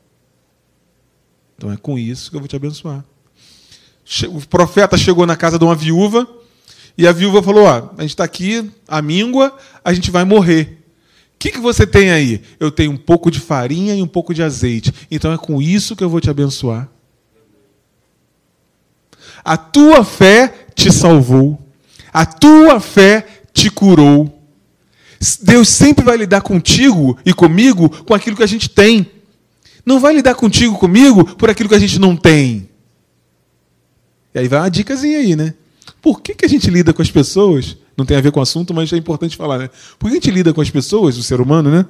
[SPEAKER 1] Então é com isso que eu vou te abençoar. O profeta chegou na casa de uma viúva e a viúva falou: Ó, a gente está aqui, a míngua, a gente vai morrer. O que, que você tem aí? Eu tenho um pouco de farinha e um pouco de azeite. Então é com isso que eu vou te abençoar. A tua fé te salvou. A tua fé te curou. Deus sempre vai lidar contigo e comigo com aquilo que a gente tem. Não vai lidar contigo comigo por aquilo que a gente não tem. E aí vai uma dicasinha aí, né? Por que, que a gente lida com as pessoas? Não tem a ver com o assunto, mas é importante falar, né? Por que a gente lida com as pessoas, o ser humano, né?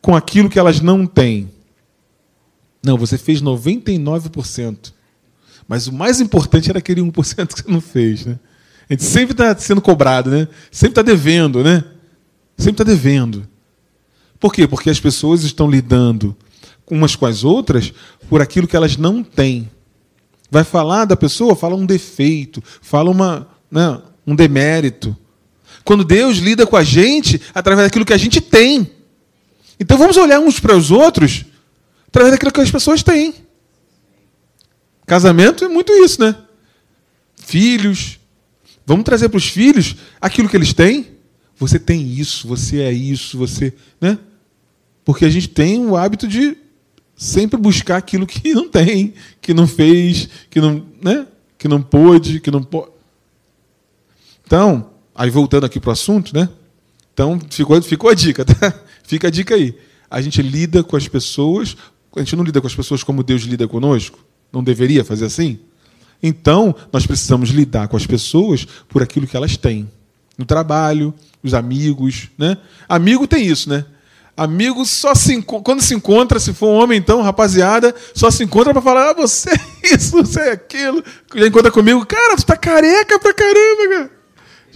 [SPEAKER 1] Com aquilo que elas não têm. Não, você fez 99%. Mas o mais importante era aquele 1% que você não fez. Né? A gente sempre está sendo cobrado, né? sempre está devendo. Né? Sempre está devendo. Por quê? Porque as pessoas estão lidando umas com as outras por aquilo que elas não têm. Vai falar da pessoa, fala um defeito, fala uma, né, um demérito. Quando Deus lida com a gente através daquilo que a gente tem. Então vamos olhar uns para os outros através daquilo que as pessoas têm. Casamento é muito isso, né? Filhos. Vamos trazer para os filhos aquilo que eles têm. Você tem isso, você é isso, você. Né? Porque a gente tem o hábito de sempre buscar aquilo que não tem, que não fez, que não, né? que não pôde, que não pode. Então, aí voltando aqui para o assunto, né? Então, ficou, ficou a dica, tá? Fica a dica aí. A gente lida com as pessoas, a gente não lida com as pessoas como Deus lida conosco. Não deveria fazer assim? Então, nós precisamos lidar com as pessoas por aquilo que elas têm. No trabalho, os amigos. Né? Amigo tem isso, né? Amigo só se quando se encontra, se for um homem, então, rapaziada, só se encontra para falar: ah, você é isso, você é aquilo. Já encontra comigo, cara, tu tá careca pra caramba, cara.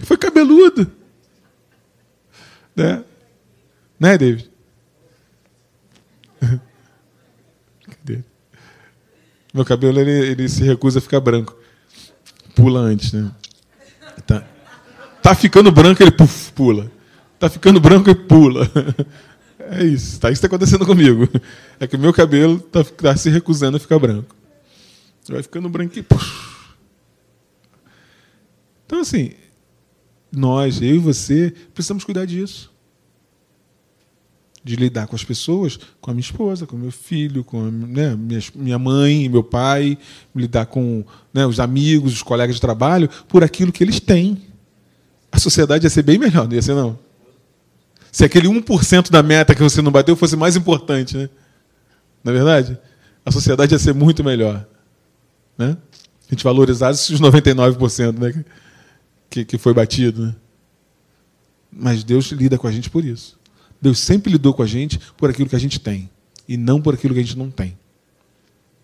[SPEAKER 1] Foi cabeludo. Né? Né, David? Meu cabelo ele, ele se recusa a ficar branco. Pula antes, né? Tá, tá ficando branco, ele pula. Tá ficando branco e pula. É isso. Tá isso está acontecendo comigo. É que o meu cabelo tá, tá se recusando a ficar branco. Vai ficando branco e puf. Então assim, nós, eu e você, precisamos cuidar disso. de lidar com as pessoas, com a minha esposa, com meu filho, com a, né, minha, minha mãe, meu pai, lidar com né, os amigos, os colegas de trabalho, por aquilo que eles têm. A sociedade ia ser bem melhor, não ia ser não? Se aquele 1% da meta que você não bateu fosse mais importante, né? Não é verdade? A sociedade ia ser muito melhor. Né? A gente valorizasse os 99% né? que, que foi batido. Né? Mas Deus lida com a gente por isso. Deus sempre lidou com a gente por aquilo que a gente tem e não por aquilo que a gente não tem.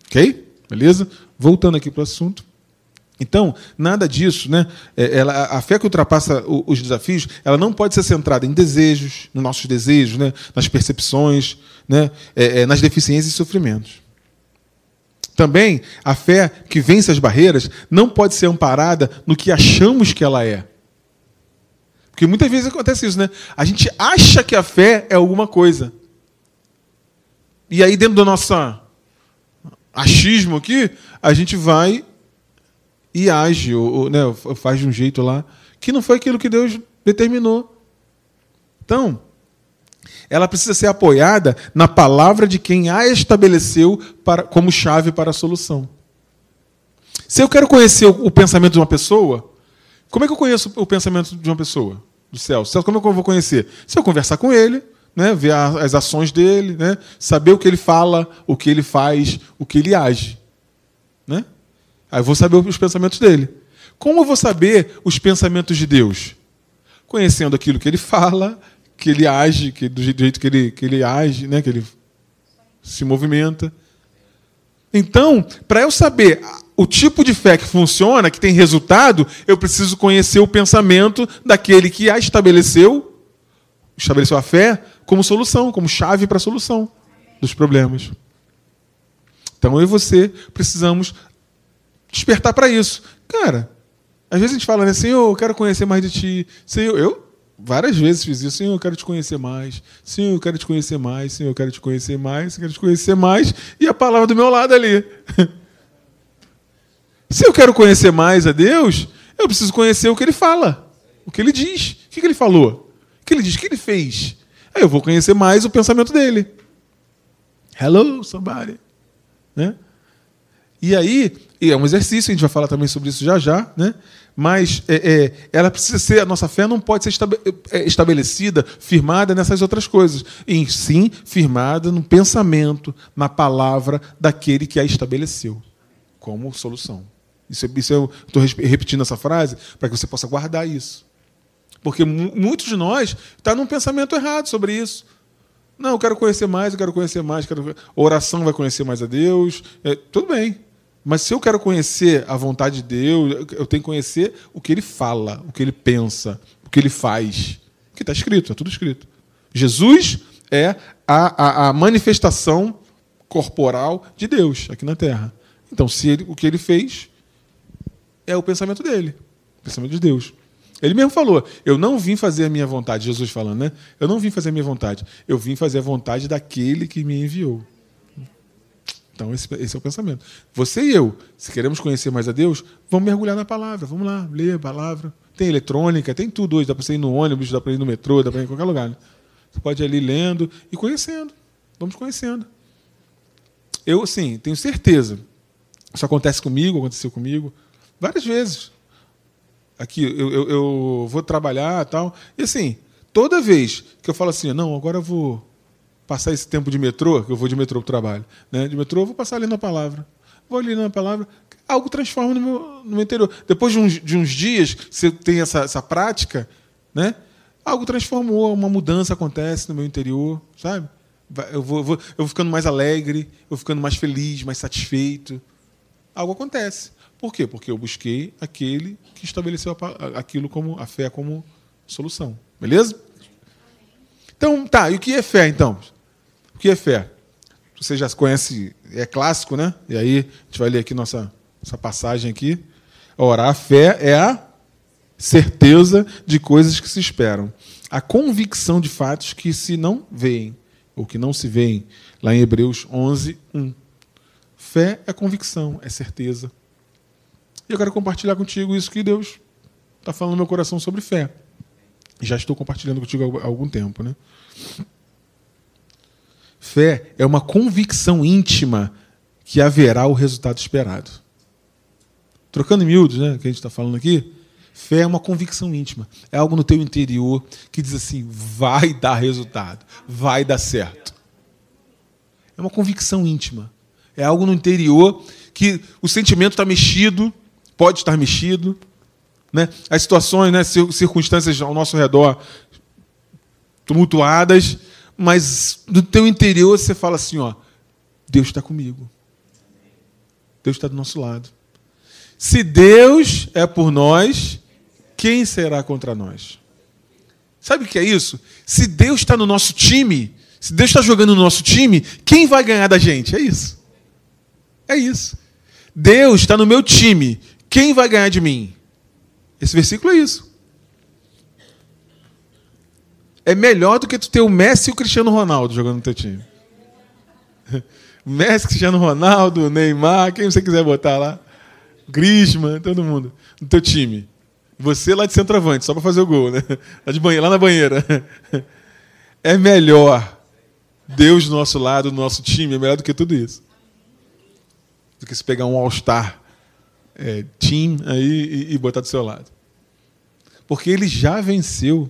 [SPEAKER 1] Ok? Beleza? Voltando aqui para o assunto. Então, nada disso, né? É, ela, a fé que ultrapassa os desafios, ela não pode ser centrada em desejos, nos nossos desejos, né? nas percepções, né? É, é, nas deficiências e sofrimentos. Também, a fé que vence as barreiras não pode ser amparada no que achamos que ela é. Porque muitas vezes acontece isso, né? A gente acha que a fé é alguma coisa. E aí, dentro do nosso achismo aqui, a gente vai e age, ou, né, faz de um jeito lá, que não foi aquilo que Deus determinou. Então, ela precisa ser apoiada na palavra de quem a estabeleceu para, como chave para a solução. Se eu quero conhecer o, o pensamento de uma pessoa, como é que eu conheço o pensamento de uma pessoa do céu? Como é que eu vou conhecer? Se eu conversar com ele, né, ver as ações dele, né, saber o que ele fala, o que ele faz, o que ele age. Aí eu vou saber os pensamentos dele. Como eu vou saber os pensamentos de Deus? Conhecendo aquilo que ele fala, que ele age, que, do jeito que ele, que ele age, né, que ele se movimenta. Então, para eu saber o tipo de fé que funciona, que tem resultado, eu preciso conhecer o pensamento daquele que a estabeleceu, estabeleceu a fé como solução, como chave para a solução dos problemas. Então eu e você precisamos despertar para isso. Cara, às vezes a gente fala, né, Senhor, eu quero conhecer mais de ti. Senhor, eu várias vezes fiz isso. Senhor, eu quero te conhecer mais. Senhor, eu quero te conhecer mais. Senhor, eu quero te conhecer mais. Eu quero te conhecer mais. E a palavra do meu lado ali. Se eu quero conhecer mais a Deus, eu preciso conhecer o que ele fala, o que ele diz. O que ele falou? O que ele diz? O que ele fez? Aí eu vou conhecer mais o pensamento dele. Hello, somebody. Né? E aí, é um exercício, a gente vai falar também sobre isso já já, né? mas é, é, ela precisa ser, a nossa fé não pode ser é, estabelecida, firmada nessas outras coisas, e sim firmada no pensamento, na palavra daquele que a estabeleceu como solução. Isso, isso eu estou repetindo essa frase para que você possa guardar isso. Porque muitos de nós estão tá num pensamento errado sobre isso. Não, eu quero conhecer mais, eu quero conhecer mais, quero... oração vai conhecer mais a Deus. É, tudo bem. Mas se eu quero conhecer a vontade de Deus, eu tenho que conhecer o que ele fala, o que ele pensa, o que ele faz. Que está escrito, é tudo escrito. Jesus é a, a, a, manifestação corporal de Deus aqui na Terra. Então, se ele, o que ele fez é o pensamento dele, o pensamento de Deus. Ele mesmo falou: Eu não vim fazer a minha vontade, Jesus falando, né? Eu não vim fazer a minha vontade, eu vim fazer a vontade daquele que me enviou. Então, esse, esse, é o pensamento. Você e eu, se queremos conhecer mais a Deus, vamos mergulhar na palavra, vamos lá, ler a palavra. Tem eletrônica, tem tudo hoje. Dá para ir no ônibus, dá para ir no metrô, dá para ir em qualquer lugar. Né? Você pode ir ali lendo e conhecendo. Vamos conhecendo. Eu, assim, tenho certeza. Isso acontece comigo, aconteceu comigo várias vezes. Aqui, eu, eu, eu vou trabalhar tal. E assim, toda vez que eu falo assim, não, agora eu vou passar esse tempo de metrô, que eu vou de metrô para o trabalho, né? de metrô, eu vou passar ali na palavra. Vou ali na palavra, algo transforma no meu, no meu interior. Depois de uns, de uns dias, você tem essa, essa prática, né? algo transformou, uma mudança acontece no meu interior, sabe? Eu vou, eu vou, eu vou ficando mais alegre, eu vou ficando mais feliz, mais satisfeito. Algo acontece. Por quê? Porque eu busquei aquele que estabeleceu aquilo como a fé como solução. Beleza? Então, tá, e o que é fé então? Que é fé? Você já conhece, é clássico, né? E aí, a gente vai ler aqui nossa, nossa passagem aqui. Ora, a fé é a certeza de coisas que se esperam. A convicção de fatos que se não veem, ou que não se veem, lá em Hebreus 11, 1. Fé é convicção, é certeza. E eu quero compartilhar contigo isso que Deus está falando no meu coração sobre fé. Já estou compartilhando contigo há algum tempo, né? Fé é uma convicção íntima que haverá o resultado esperado. Trocando em miúdos, né, que a gente está falando aqui, fé é uma convicção íntima. É algo no teu interior que diz assim: vai dar resultado, vai dar certo. É uma convicção íntima. É algo no interior que o sentimento está mexido, pode estar mexido, né? As situações, né, circunstâncias ao nosso redor tumultuadas, mas no teu interior você fala assim, ó, Deus está comigo. Deus está do nosso lado. Se Deus é por nós, quem será contra nós? Sabe o que é isso? Se Deus está no nosso time, se Deus está jogando no nosso time, quem vai ganhar da gente? É isso. É isso. Deus está no meu time, quem vai ganhar de mim? Esse versículo é isso. É melhor do que tu ter o Messi e o Cristiano Ronaldo jogando no teu time. Messi, Cristiano Ronaldo, Neymar, quem você quiser botar lá. Griezmann, todo mundo no teu time. Você lá de centroavante, só para fazer o gol, né? Lá, de banheira, lá na banheira. É melhor Deus do nosso lado, do nosso time, é melhor do que tudo isso. Do que se pegar um All-Star é, team aí e, e botar do seu lado. Porque ele já venceu.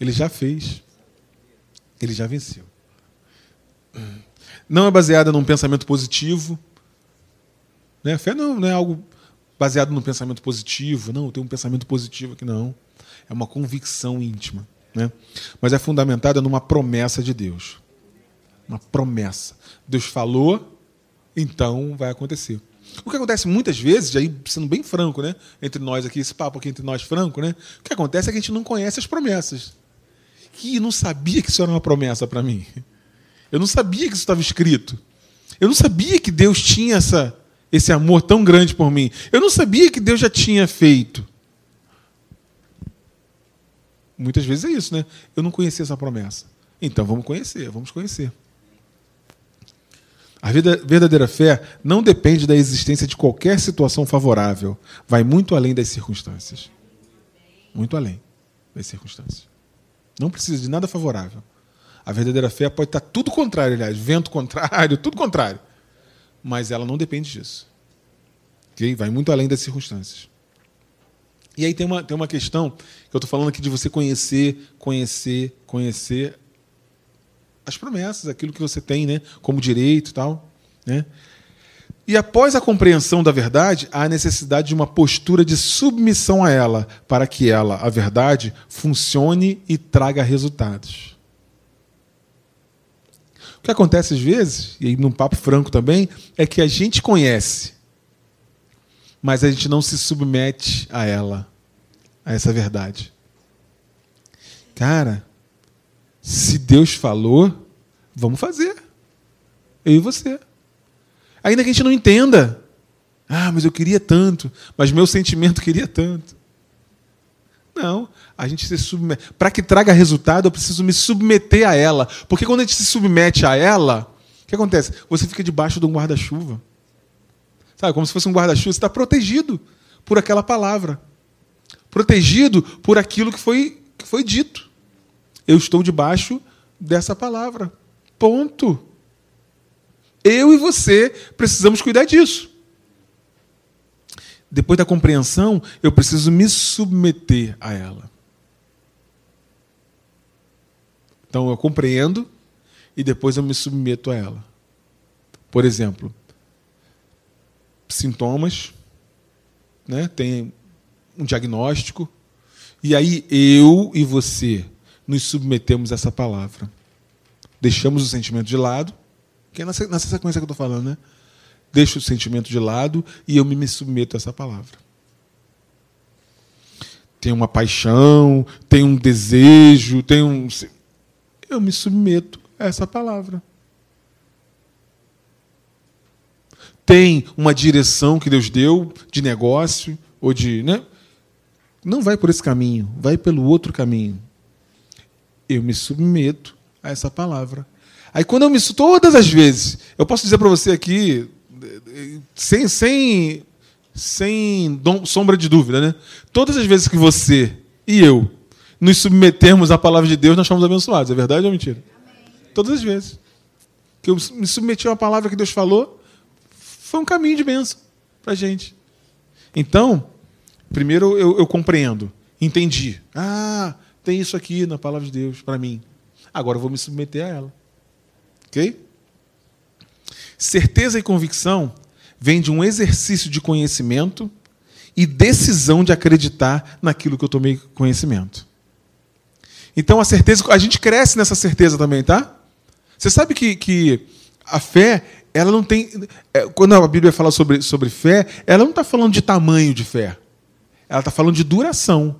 [SPEAKER 1] Ele já fez. Ele já venceu. Não é baseada num pensamento positivo. Né? Fé não, não é algo baseado num pensamento positivo. Não, tem um pensamento positivo aqui, não. É uma convicção íntima. Né? Mas é fundamentada numa promessa de Deus. Uma promessa. Deus falou, então vai acontecer. O que acontece muitas vezes, aí sendo bem franco, né? Entre nós aqui, esse papo aqui entre nós franco, né? O que acontece é que a gente não conhece as promessas. Que não sabia que isso era uma promessa para mim. Eu não sabia que isso estava escrito. Eu não sabia que Deus tinha essa, esse amor tão grande por mim. Eu não sabia que Deus já tinha feito. Muitas vezes é isso, né? Eu não conhecia essa promessa. Então vamos conhecer, vamos conhecer. A verdadeira fé não depende da existência de qualquer situação favorável. Vai muito além das circunstâncias. Muito além das circunstâncias. Não precisa de nada favorável. A verdadeira fé pode estar tudo contrário, aliás, vento contrário, tudo contrário. Mas ela não depende disso. Okay? Vai muito além das circunstâncias. E aí tem uma, tem uma questão que eu estou falando aqui de você conhecer, conhecer, conhecer as promessas, aquilo que você tem né, como direito e tal. Né? E após a compreensão da verdade, há a necessidade de uma postura de submissão a ela, para que ela, a verdade, funcione e traga resultados. O que acontece às vezes, e num papo franco também, é que a gente conhece, mas a gente não se submete a ela, a essa verdade. Cara, se Deus falou, vamos fazer. Eu e você. Ainda que a gente não entenda. Ah, mas eu queria tanto, mas meu sentimento queria tanto. Não, a gente se submete. Para que traga resultado, eu preciso me submeter a ela. Porque quando a gente se submete a ela, o que acontece? Você fica debaixo de um guarda-chuva. Sabe, como se fosse um guarda-chuva, você está protegido por aquela palavra. Protegido por aquilo que foi, que foi dito. Eu estou debaixo dessa palavra. Ponto. Eu e você precisamos cuidar disso. Depois da compreensão, eu preciso me submeter a ela. Então eu compreendo e depois eu me submeto a ela. Por exemplo, sintomas, né? tem um diagnóstico, e aí eu e você nos submetemos a essa palavra. Deixamos o sentimento de lado, que é nessa, nessa sequência que eu estou falando, né? Deixo o sentimento de lado e eu me submeto a essa palavra. Tem uma paixão, tem um desejo, tem um. Eu me submeto a essa palavra. Tem uma direção que Deus deu de negócio ou de. Né? Não vai por esse caminho, vai pelo outro caminho eu me submeto a essa palavra. Aí quando eu me todas as vezes, eu posso dizer para você aqui, sem, sem, sem sombra de dúvida, né? Todas as vezes que você e eu nos submetermos à palavra de Deus, nós somos abençoados. É verdade ou mentira? Amém. Todas as vezes. que eu me submeti a uma palavra que Deus falou, foi um caminho de bênção para a gente. Então, primeiro eu, eu compreendo, entendi. Ah, tem isso aqui na palavra de Deus para mim. Agora eu vou me submeter a ela. Ok? Certeza e convicção vem de um exercício de conhecimento e decisão de acreditar naquilo que eu tomei conhecimento. Então a certeza, a gente cresce nessa certeza também, tá? Você sabe que, que a fé, ela não tem. É, quando a Bíblia fala sobre, sobre fé, ela não está falando de tamanho de fé. Ela está falando de duração.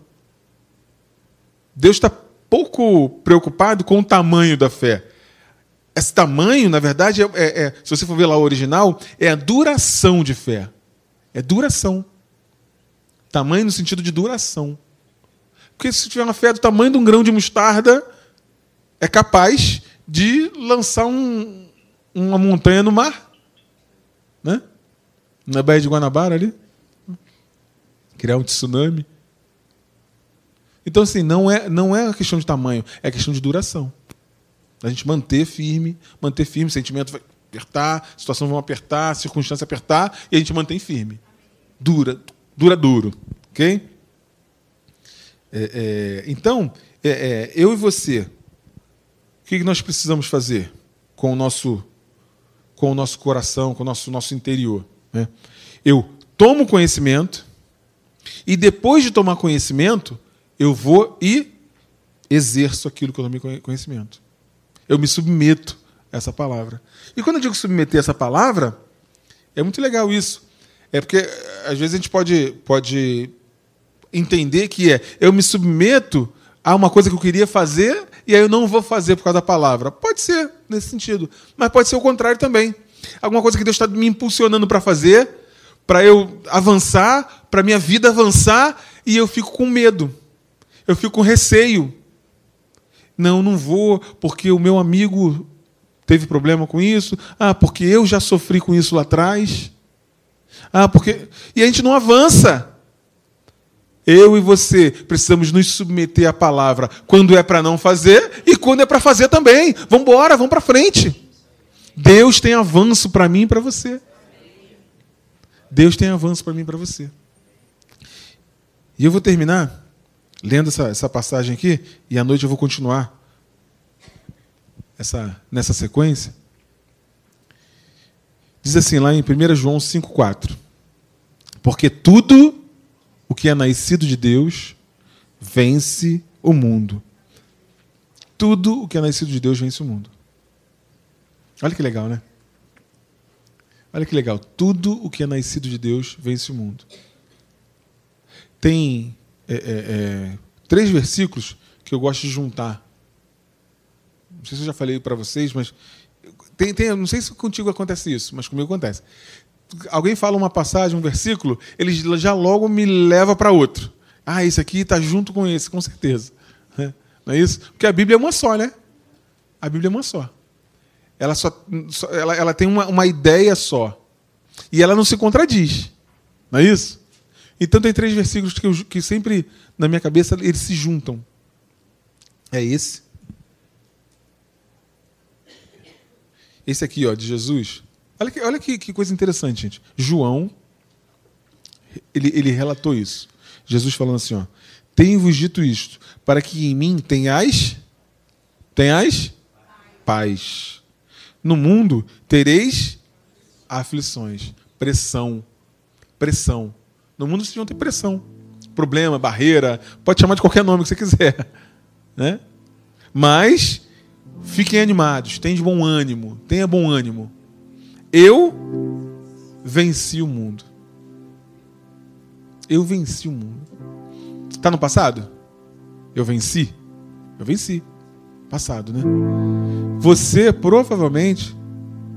[SPEAKER 1] Deus está pouco preocupado com o tamanho da fé. Esse tamanho, na verdade, é, é, é, se você for ver lá o original, é a duração de fé. É duração. Tamanho no sentido de duração. Porque se tiver uma fé do tamanho de um grão de mostarda, é capaz de lançar um, uma montanha no mar. Né? Na Baía de Guanabara ali. Criar um tsunami. Então, assim, não é, não é questão de tamanho, é questão de duração. A gente manter firme, manter firme, sentimento vai apertar, situação vai apertar, circunstância apertar, e a gente mantém firme. Dura, dura duro. Ok? É, é, então, é, é eu e você, o que nós precisamos fazer com o nosso, com o nosso coração, com o nosso, nosso interior? Né? Eu tomo conhecimento, e depois de tomar conhecimento, eu vou e exerço aquilo que eu tomei conhecimento. Eu me submeto a essa palavra. E quando eu digo submeter essa palavra, é muito legal isso. É porque às vezes a gente pode, pode entender que é eu me submeto a uma coisa que eu queria fazer e aí eu não vou fazer por causa da palavra. Pode ser nesse sentido, mas pode ser o contrário também. Alguma coisa que Deus está me impulsionando para fazer, para eu avançar, para minha vida avançar e eu fico com medo, eu fico com receio. Não, não vou porque o meu amigo teve problema com isso. Ah, porque eu já sofri com isso lá atrás. Ah, porque. E a gente não avança. Eu e você precisamos nos submeter à palavra quando é para não fazer e quando é para fazer também. Vamos embora, vamos para frente. Deus tem avanço para mim e para você. Deus tem avanço para mim e para você. E eu vou terminar lendo essa, essa passagem aqui e à noite eu vou continuar essa, nessa sequência. Diz assim lá em 1 João 5,4: Porque tudo o que é nascido de Deus vence o mundo. Tudo o que é nascido de Deus vence o mundo. Olha que legal, né? Olha que legal. Tudo o que é nascido de Deus vence o mundo. Tem é, é, é, três versículos que eu gosto de juntar. Não sei se eu já falei para vocês, mas tem, tem, não sei se contigo acontece isso, mas comigo acontece alguém fala uma passagem, um versículo, ele já logo me leva para outro. Ah, esse aqui está junto com esse, com certeza. Né? Não é isso? Porque a Bíblia é uma só, né? A Bíblia é uma só. Ela, só, ela, ela tem uma, uma ideia só. E ela não se contradiz. Não é isso? Então tem três versículos que, eu, que sempre, na minha cabeça, eles se juntam. É esse. Esse aqui, ó, de Jesus. Olha que, olha que, que coisa interessante, gente. João, ele, ele relatou isso. Jesus falando assim, ó. Tenho-vos dito isto, para que em mim tenhais, tenhais paz. No mundo tereis aflições, pressão, pressão. No mundo vocês vão ter pressão, problema, barreira, pode chamar de qualquer nome que você quiser, né? Mas fiquem animados, tenham bom ânimo, tenha bom ânimo. Eu venci o mundo. Eu venci o mundo. Está no passado? Eu venci? Eu venci. Passado, né? Você provavelmente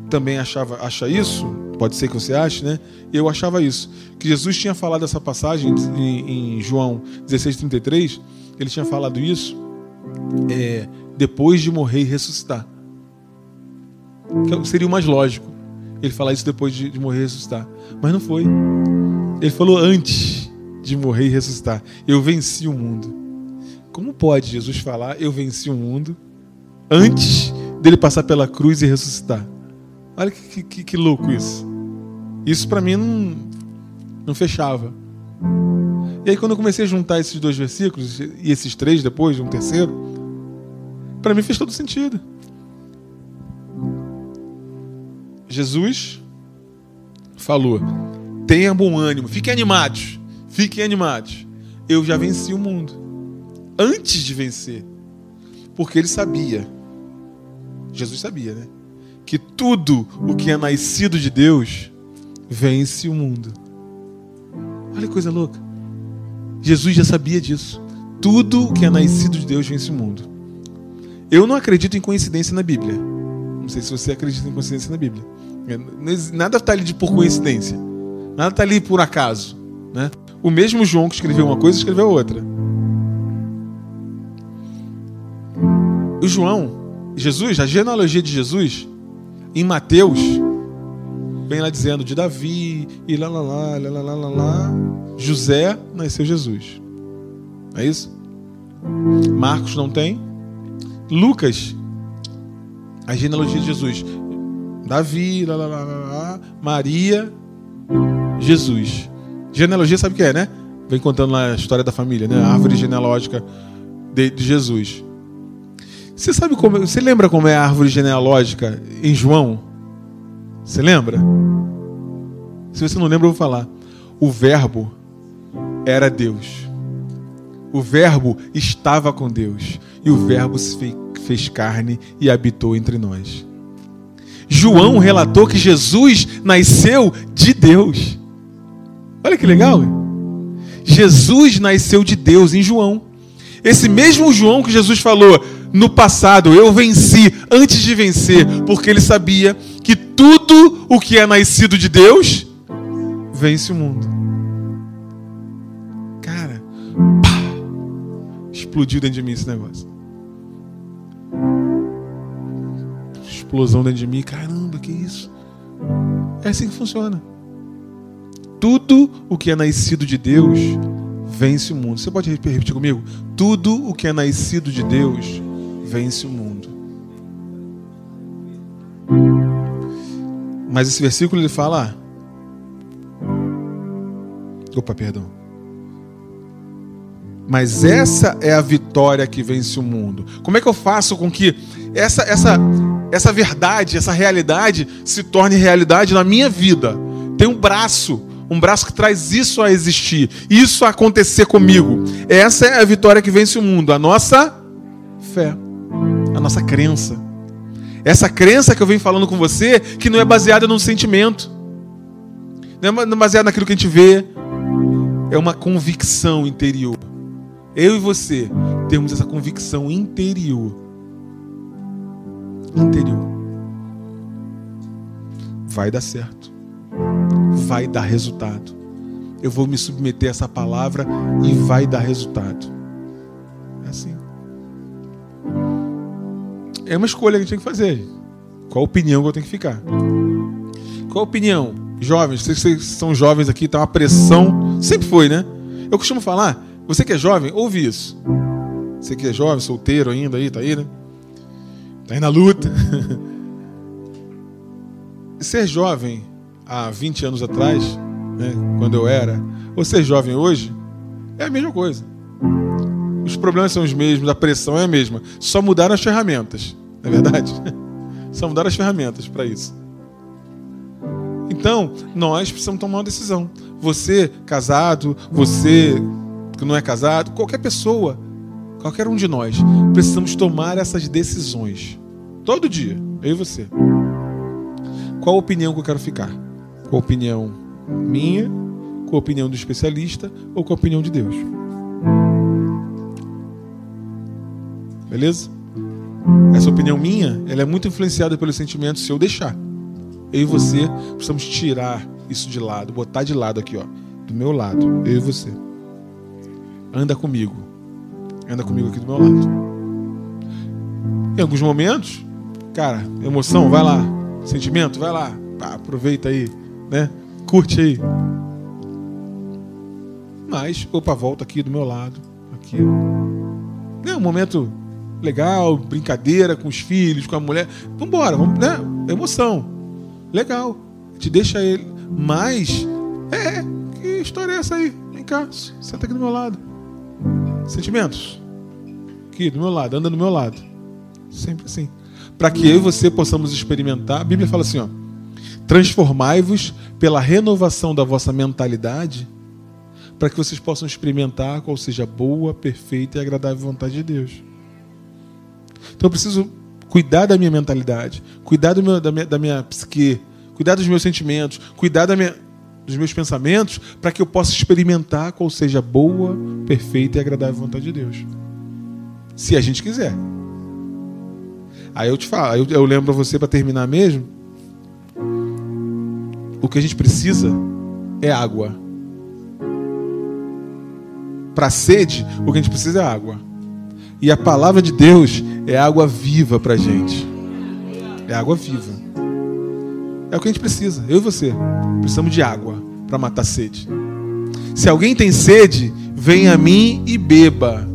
[SPEAKER 1] também achava, acha isso, pode ser que você ache, né? Eu achava isso. Que Jesus tinha falado essa passagem em, em João 16,33, ele tinha falado isso é, depois de morrer e ressuscitar. Que seria o mais lógico ele falar isso depois de, de morrer e ressuscitar. Mas não foi. Ele falou antes de morrer e ressuscitar. Eu venci o mundo. Como pode Jesus falar eu venci o mundo antes dele passar pela cruz e ressuscitar? Olha que, que, que louco isso. Isso para mim não, não fechava. E aí, quando eu comecei a juntar esses dois versículos, e esses três depois, um terceiro, para mim fez todo sentido. Jesus falou: tenha bom ânimo, fiquem animados, fiquem animados. Eu já venci o mundo. Antes de vencer. Porque ele sabia, Jesus sabia, né? Que tudo o que é nascido de Deus vence o mundo. Olha que coisa louca. Jesus já sabia disso. Tudo que é nascido de Deus vence o mundo. Eu não acredito em coincidência na Bíblia. Não sei se você acredita em coincidência na Bíblia. Nada está ali de por coincidência. Nada está ali por acaso. Né? O mesmo João que escreveu uma coisa escreveu outra. O João, Jesus, a genealogia de Jesus, em Mateus, vem lá dizendo de Davi, e lá, lá, lá, lá, lá, lá, lá, José nasceu Jesus. É isso? Marcos não tem. Lucas, a genealogia de Jesus. Davi, lá, lá, lá, lá, Maria, Jesus. Genealogia sabe o que é, né? Vem contando lá a história da família, né? A árvore genealógica de, de Jesus. Você sabe como. Você lembra como é a árvore genealógica em João? Você lembra? Se você não lembra, eu vou falar. O Verbo era Deus. O Verbo estava com Deus. E o Verbo se fez carne e habitou entre nós. João relatou que Jesus nasceu de Deus. Olha que legal. Jesus nasceu de Deus em João. Esse mesmo João que Jesus falou no passado, eu venci antes de vencer, porque ele sabia que tudo o que é nascido de Deus vence o mundo. Cara, pá, explodiu dentro de mim esse negócio. Explosão dentro de mim, caramba, que isso? É assim que funciona. Tudo o que é nascido de Deus vence o mundo. Você pode repetir comigo? Tudo o que é nascido de Deus vence o mundo. Mas esse versículo ele fala. Opa, perdão. Mas essa é a vitória que vence o mundo. Como é que eu faço com que essa, essa, essa verdade, essa realidade se torne realidade na minha vida? Tem um braço, um braço que traz isso a existir, isso a acontecer comigo. Essa é a vitória que vence o mundo, a nossa fé, a nossa crença. Essa crença que eu venho falando com você, que não é baseada num sentimento, não é baseada naquilo que a gente vê, é uma convicção interior. Eu e você temos essa convicção interior. Interior. Vai dar certo. Vai dar resultado. Eu vou me submeter a essa palavra e vai dar resultado. É uma escolha que a gente tem que fazer. Qual opinião que eu tenho que ficar? Qual opinião? Jovens, vocês são jovens aqui, tá uma pressão. Sempre foi, né? Eu costumo falar, você que é jovem, ouve isso. Você que é jovem, solteiro ainda aí, tá aí, né? Tá aí na luta. ser jovem há 20 anos atrás, né, quando eu era, ou ser jovem hoje, é a mesma coisa. Os problemas são os mesmos, a pressão é a mesma. Só mudaram as ferramentas, não é verdade? Só mudaram as ferramentas para isso. Então, nós precisamos tomar uma decisão. Você, casado, você que não é casado, qualquer pessoa, qualquer um de nós, precisamos tomar essas decisões. Todo dia, eu e você. Qual a opinião que eu quero ficar? Com a opinião minha, com a opinião do especialista ou com a opinião de Deus? Beleza? Essa opinião minha, ela é muito influenciada pelos sentimentos se eu deixar. Eu e você precisamos tirar isso de lado, botar de lado aqui, ó, do meu lado, eu e você. Anda comigo. Anda comigo aqui do meu lado. Em alguns momentos, cara, emoção, vai lá. Sentimento, vai lá. Pá, aproveita aí, né? Curte aí. Mas, opa, volta aqui do meu lado. Aqui. É um momento legal, brincadeira com os filhos, com a mulher. Vambora, vamos, né? Emoção. legal, te deixa ele. Mas, é, que história é essa aí? Vem cá, senta aqui do meu lado. Sentimentos. Aqui, do meu lado, anda do meu lado. Sempre assim. Para que eu e você possamos experimentar. A Bíblia fala assim, ó. Transformai-vos pela renovação da vossa mentalidade, para que vocês possam experimentar qual seja a boa, perfeita e agradável vontade de Deus. Então eu preciso cuidar da minha mentalidade, cuidar meu, da, minha, da minha psique, cuidar dos meus sentimentos, cuidar da minha, dos meus pensamentos, para que eu possa experimentar qual seja a boa, perfeita e agradável vontade de Deus. Se a gente quiser. Aí eu te falo, eu, eu lembro a você para terminar mesmo. O que a gente precisa é água. Para sede, o que a gente precisa é água. E a palavra de Deus é água viva para a gente. É água viva. É o que a gente precisa, eu e você. Precisamos de água para matar a sede. Se alguém tem sede, venha a mim e beba.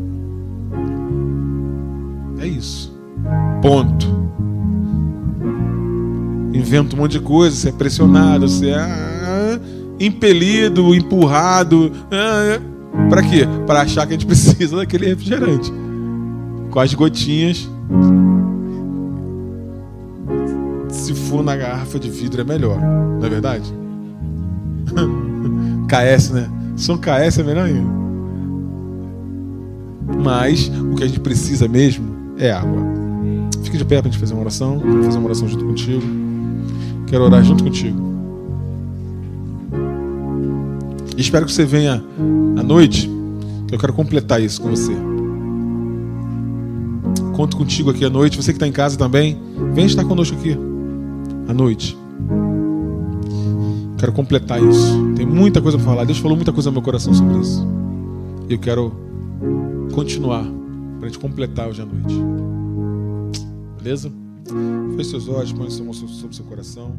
[SPEAKER 1] É isso. Ponto. Inventa um monte de coisa, você é pressionado, você é ah, impelido, empurrado. Ah, para quê? Para achar que a gente precisa daquele refrigerante. Com as gotinhas. Se for na garrafa de vidro é melhor, não é verdade? KS, né? Som KS é melhor ainda. Mas o que a gente precisa mesmo é água. Fique de pé para a gente fazer uma oração. Quero fazer uma oração junto contigo. Quero orar junto contigo. Espero que você venha à noite. Eu quero completar isso com você. Conto contigo aqui à noite. Você que está em casa também, vem estar conosco aqui à noite. Quero completar isso. Tem muita coisa para falar. Deus falou muita coisa no meu coração sobre isso. E eu quero continuar para a gente completar hoje à noite. Beleza? Feche seus olhos, põe sua mão sobre o seu coração.